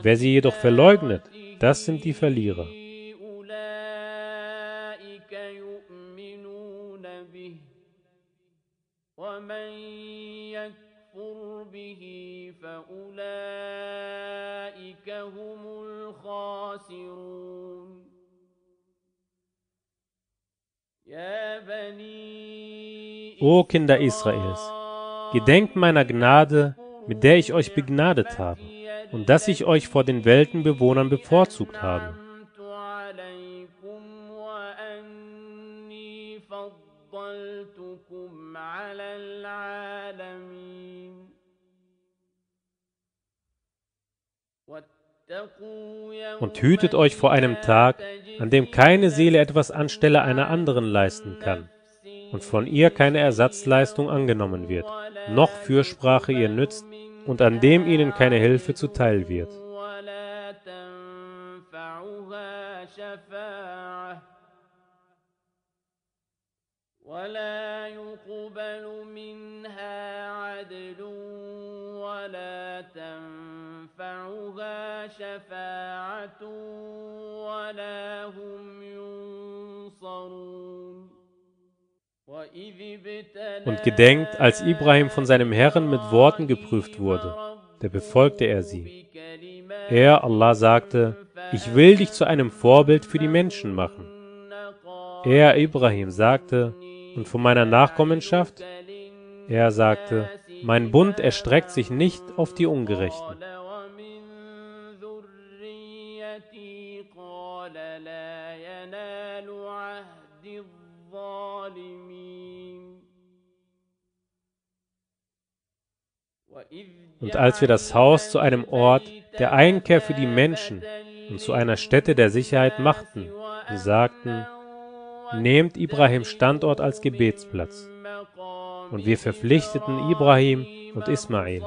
Wer sie jedoch verleugnet, das sind die Verlierer. ومن يكفر به فأولئك هم الخاسرون O Kinder Israels, gedenkt meiner Gnade, mit der ich euch begnadet habe. und dass ich euch vor den Weltenbewohnern bevorzugt habe. Und يوما hütet euch vor einem لا Tag, تجزي an dem keine Seele etwas anstelle einer anderen leisten kann und von ihr keine Ersatzleistung angenommen wird, noch Fürsprache ihr nützt und an dem ihnen keine Hilfe zuteil wird. ولا تنفعها شفاعة ولا يقبل منها تنفعها شفاعة ولا هم ينصرون وإذ ابتلى Und gedenkt, als Ibrahim von seinem Herrn mit Worten geprüft wurde, da befolgte er sie. Er, Allah, sagte, ich will dich zu einem Vorbild für die Menschen machen. Er, Ibrahim, sagte, und von meiner Nachkommenschaft? Er sagte, mein Bund erstreckt sich nicht auf die Ungerechten. Und als wir das Haus zu einem Ort der Einkehr für die Menschen und zu einer Stätte der Sicherheit machten und sagten, nehmt Ibrahims Standort als Gebetsplatz. Und wir verpflichteten Ibrahim und Ismail,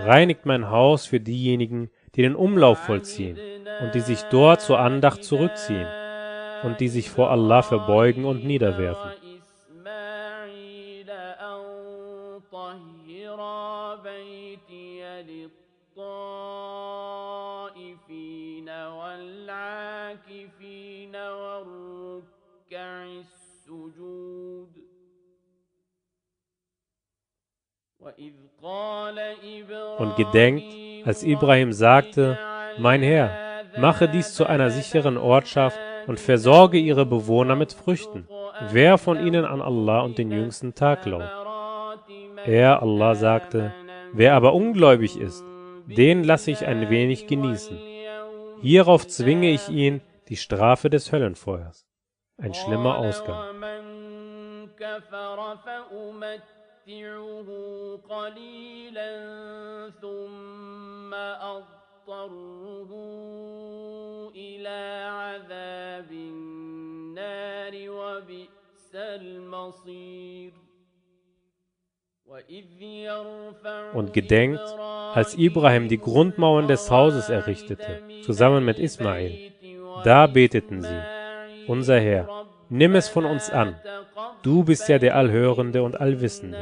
reinigt mein Haus für diejenigen, die den Umlauf vollziehen und die sich dort zur Andacht zurückziehen und die sich vor Allah verbeugen und niederwerfen. والركع السجود وإذ قال Und gedenkt, als Ibrahim sagte, mein Herr, mache dies zu einer sicheren Ortschaft und versorge ihre Bewohner mit Früchten. Wer von ihnen an Allah und den jüngsten Tag glaubt? Er, Allah, sagte, wer aber ungläubig ist, den lasse ich ein wenig genießen. Hierauf zwinge ich ihn die Strafe des Höllenfeuers. Ein schlimmer Ausgang. ومن كفر فأمتعه قليلا ثم أضطره إلى عذاب النار وبئس المصير وإذ يرفع Und gedenkt, als Ibrahim die Grundmauern des Hauses errichtete, zusammen mit Ismail, da beteten sie, unser Herr, nimm es von uns an. Du bist ja der Allhörende und Allwissende.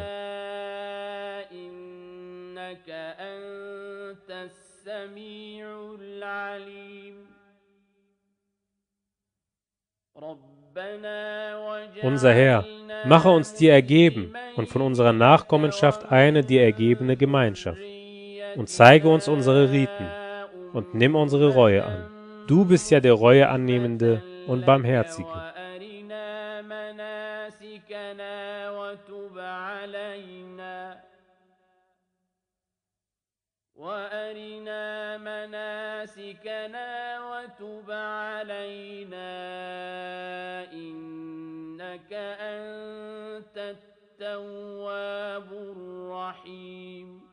Unser Herr, mache uns dir ergeben und von unserer Nachkommenschaft eine dir ergebene Gemeinschaft und zeige uns unsere Riten und nimm unsere Reue an. Du bist ja der Reue annehmende und Barmherzige. وأرنا مناسكنا وتب علينا. إنك أنت التواب الرحيم.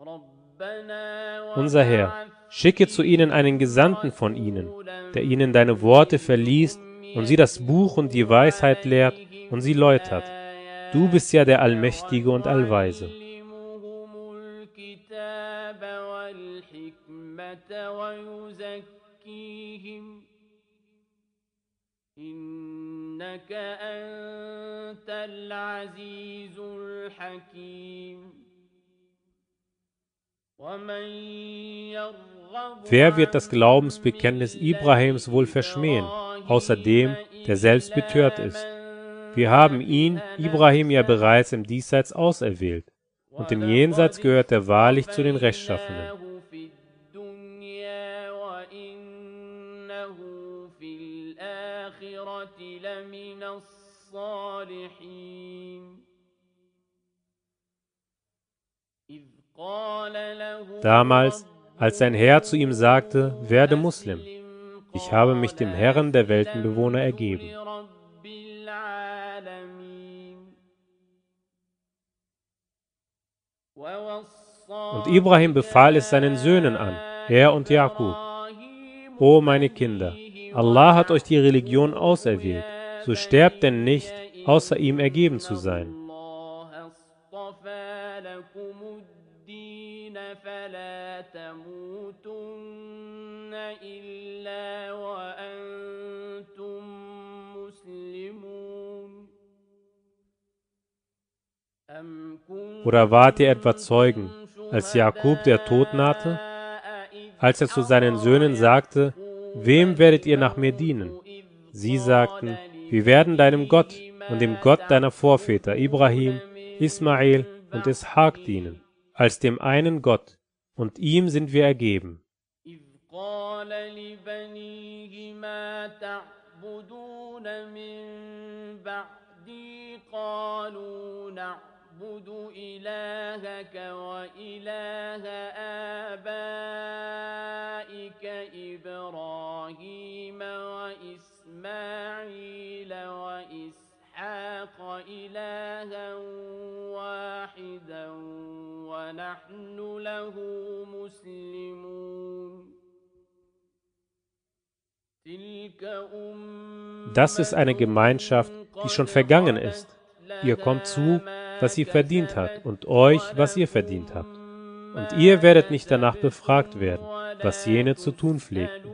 ربنا Unser Herr, schicke zu ihnen einen Gesandten von ihnen, der ihnen deine Worte verliest und sie das Buch und die Weisheit lehrt und sie läutert. Du bist ja der Allmächtige und Allweise. يعلمهم الكتاب والحكمة ويزكيهم إنك أنت العزيز الحكيم ومن يرغب Wer wird das Glaubensbekenntnis Ibrahims wohl verschmähen, außer dem, der selbst betört ist? Wir haben ihn, Ibrahim, ja bereits im Diesseits auserwählt, und im Jenseits gehört er wahrlich zu den Rechtschaffenen. في الدنيا وإنه في الآخرة لمن الصالحين Damals, als sein Herr zu ihm sagte, werde Muslim, ich habe mich dem Herrn der Weltenbewohner ergeben. Und Ibrahim befahl es seinen Söhnen an, er und Jakub. O meine Kinder, Allah hat euch die Religion auserwählt, so sterbt denn nicht, außer ihm ergeben zu sein. Oder wart ihr etwa Zeugen, als Jakub der Tod nahte? Als er zu seinen Söhnen sagte, Wem werdet ihr nach mir dienen? Sie sagten, wir werden deinem Gott und dem Gott deiner Vorväter Ibrahim, Ismael und Ishak dienen als dem einen Gott, und ihm sind wir ergeben. نعبد إلهك وإله آبائك إبراهيم وإسماعيل وإسحاق إلها واحدا ونحن له مسلمون Das ist eine Gemeinschaft, die schon vergangen ist. Ihr kommt zu, was sie verdient hat, und euch, was ihr verdient habt. Und ihr werdet nicht danach befragt werden, was jene zu tun pflegten.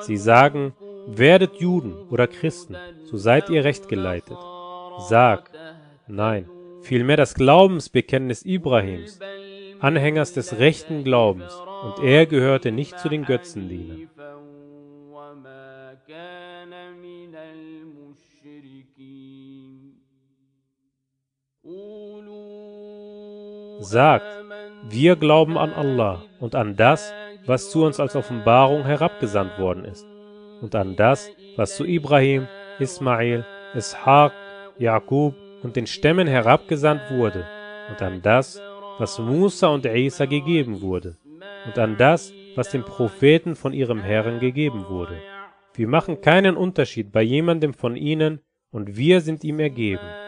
Sie sagen, werdet Juden oder Christen, so seid ihr recht geleitet. Sag, nein, vielmehr das Glaubensbekenntnis Ibrahims, Anhängers des rechten Glaubens, und er gehörte nicht zu den Götzendienern. Sagt, wir glauben an Allah und an das, was zu uns als Offenbarung herabgesandt worden ist, und an das, was zu Ibrahim, Ismael, Ishaq, Jakub und den Stämmen herabgesandt wurde, und an das, was Musa und Isa gegeben wurde, und an das, was den Propheten von ihrem Herrn gegeben wurde. Wir machen keinen Unterschied bei jemandem von ihnen, und wir sind ihm ergeben.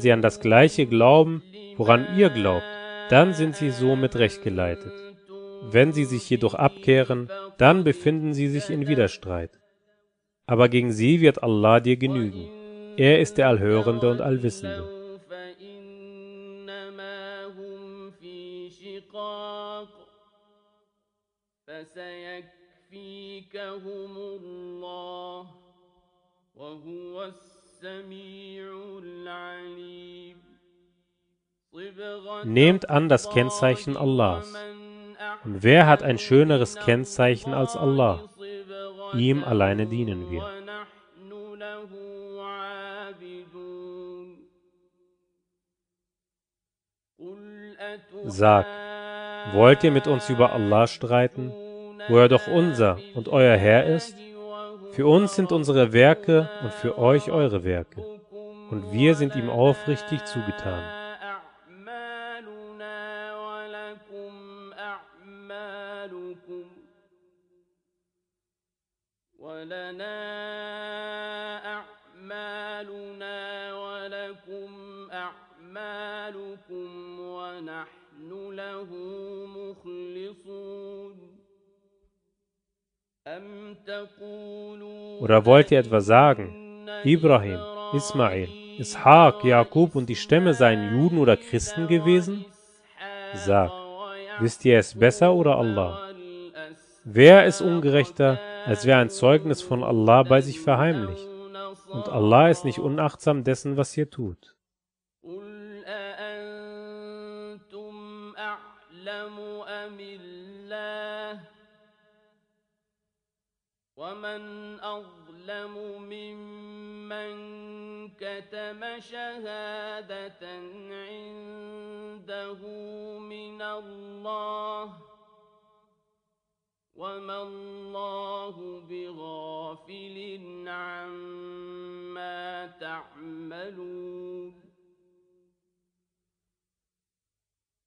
Wenn sie an das Gleiche glauben, woran ihr glaubt, dann sind sie somit recht geleitet. Wenn sie sich jedoch abkehren, dann befinden sie sich in Widerstreit aber gegen sie wird Allah dir genügen. Er ist der Allhörende und Allwissende. Nehmt an das Kennzeichen Allahs. Und wer hat ein schöneres Kennzeichen als Allah? Ihm alleine dienen wir. Sag, wollt ihr mit uns über Allah streiten, wo er doch unser und euer Herr ist? Für uns sind unsere Werke und für euch eure Werke, und wir sind ihm aufrichtig zugetan. ولنا أعمالنا ولكم أعمالكم ونحن له مخلصون Oder wollt ihr etwa sagen, Ibrahim, Ismail, Ishaq, Jakub und die Stämme seien Juden oder Christen gewesen? Sag, wisst ihr es besser oder Allah? Wer ist ungerechter, als wer ein Zeugnis von Allah bei sich verheimlicht? Und Allah ist nicht unachtsam dessen, was ihr tut. قل أأنتم أعلم أم الله ومن أظلم ممن كتم شهادة عنده من الله وما الله بغافل عما تعملون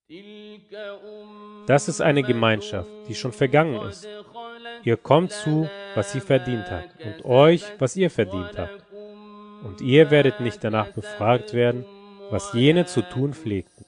تلك أمة Das ist eine Gemeinschaft, die schon vergangen ist. Ihr kommt zu, was sie verdient hat, und euch, was ihr verdient habt. Und ihr werdet nicht danach befragt werden, was jene zu tun pflegten.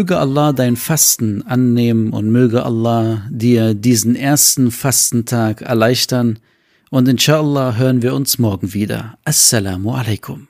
Möge Allah dein Fasten annehmen und möge Allah dir diesen ersten Fastentag erleichtern. Und inshallah hören wir uns morgen wieder. Assalamu alaikum.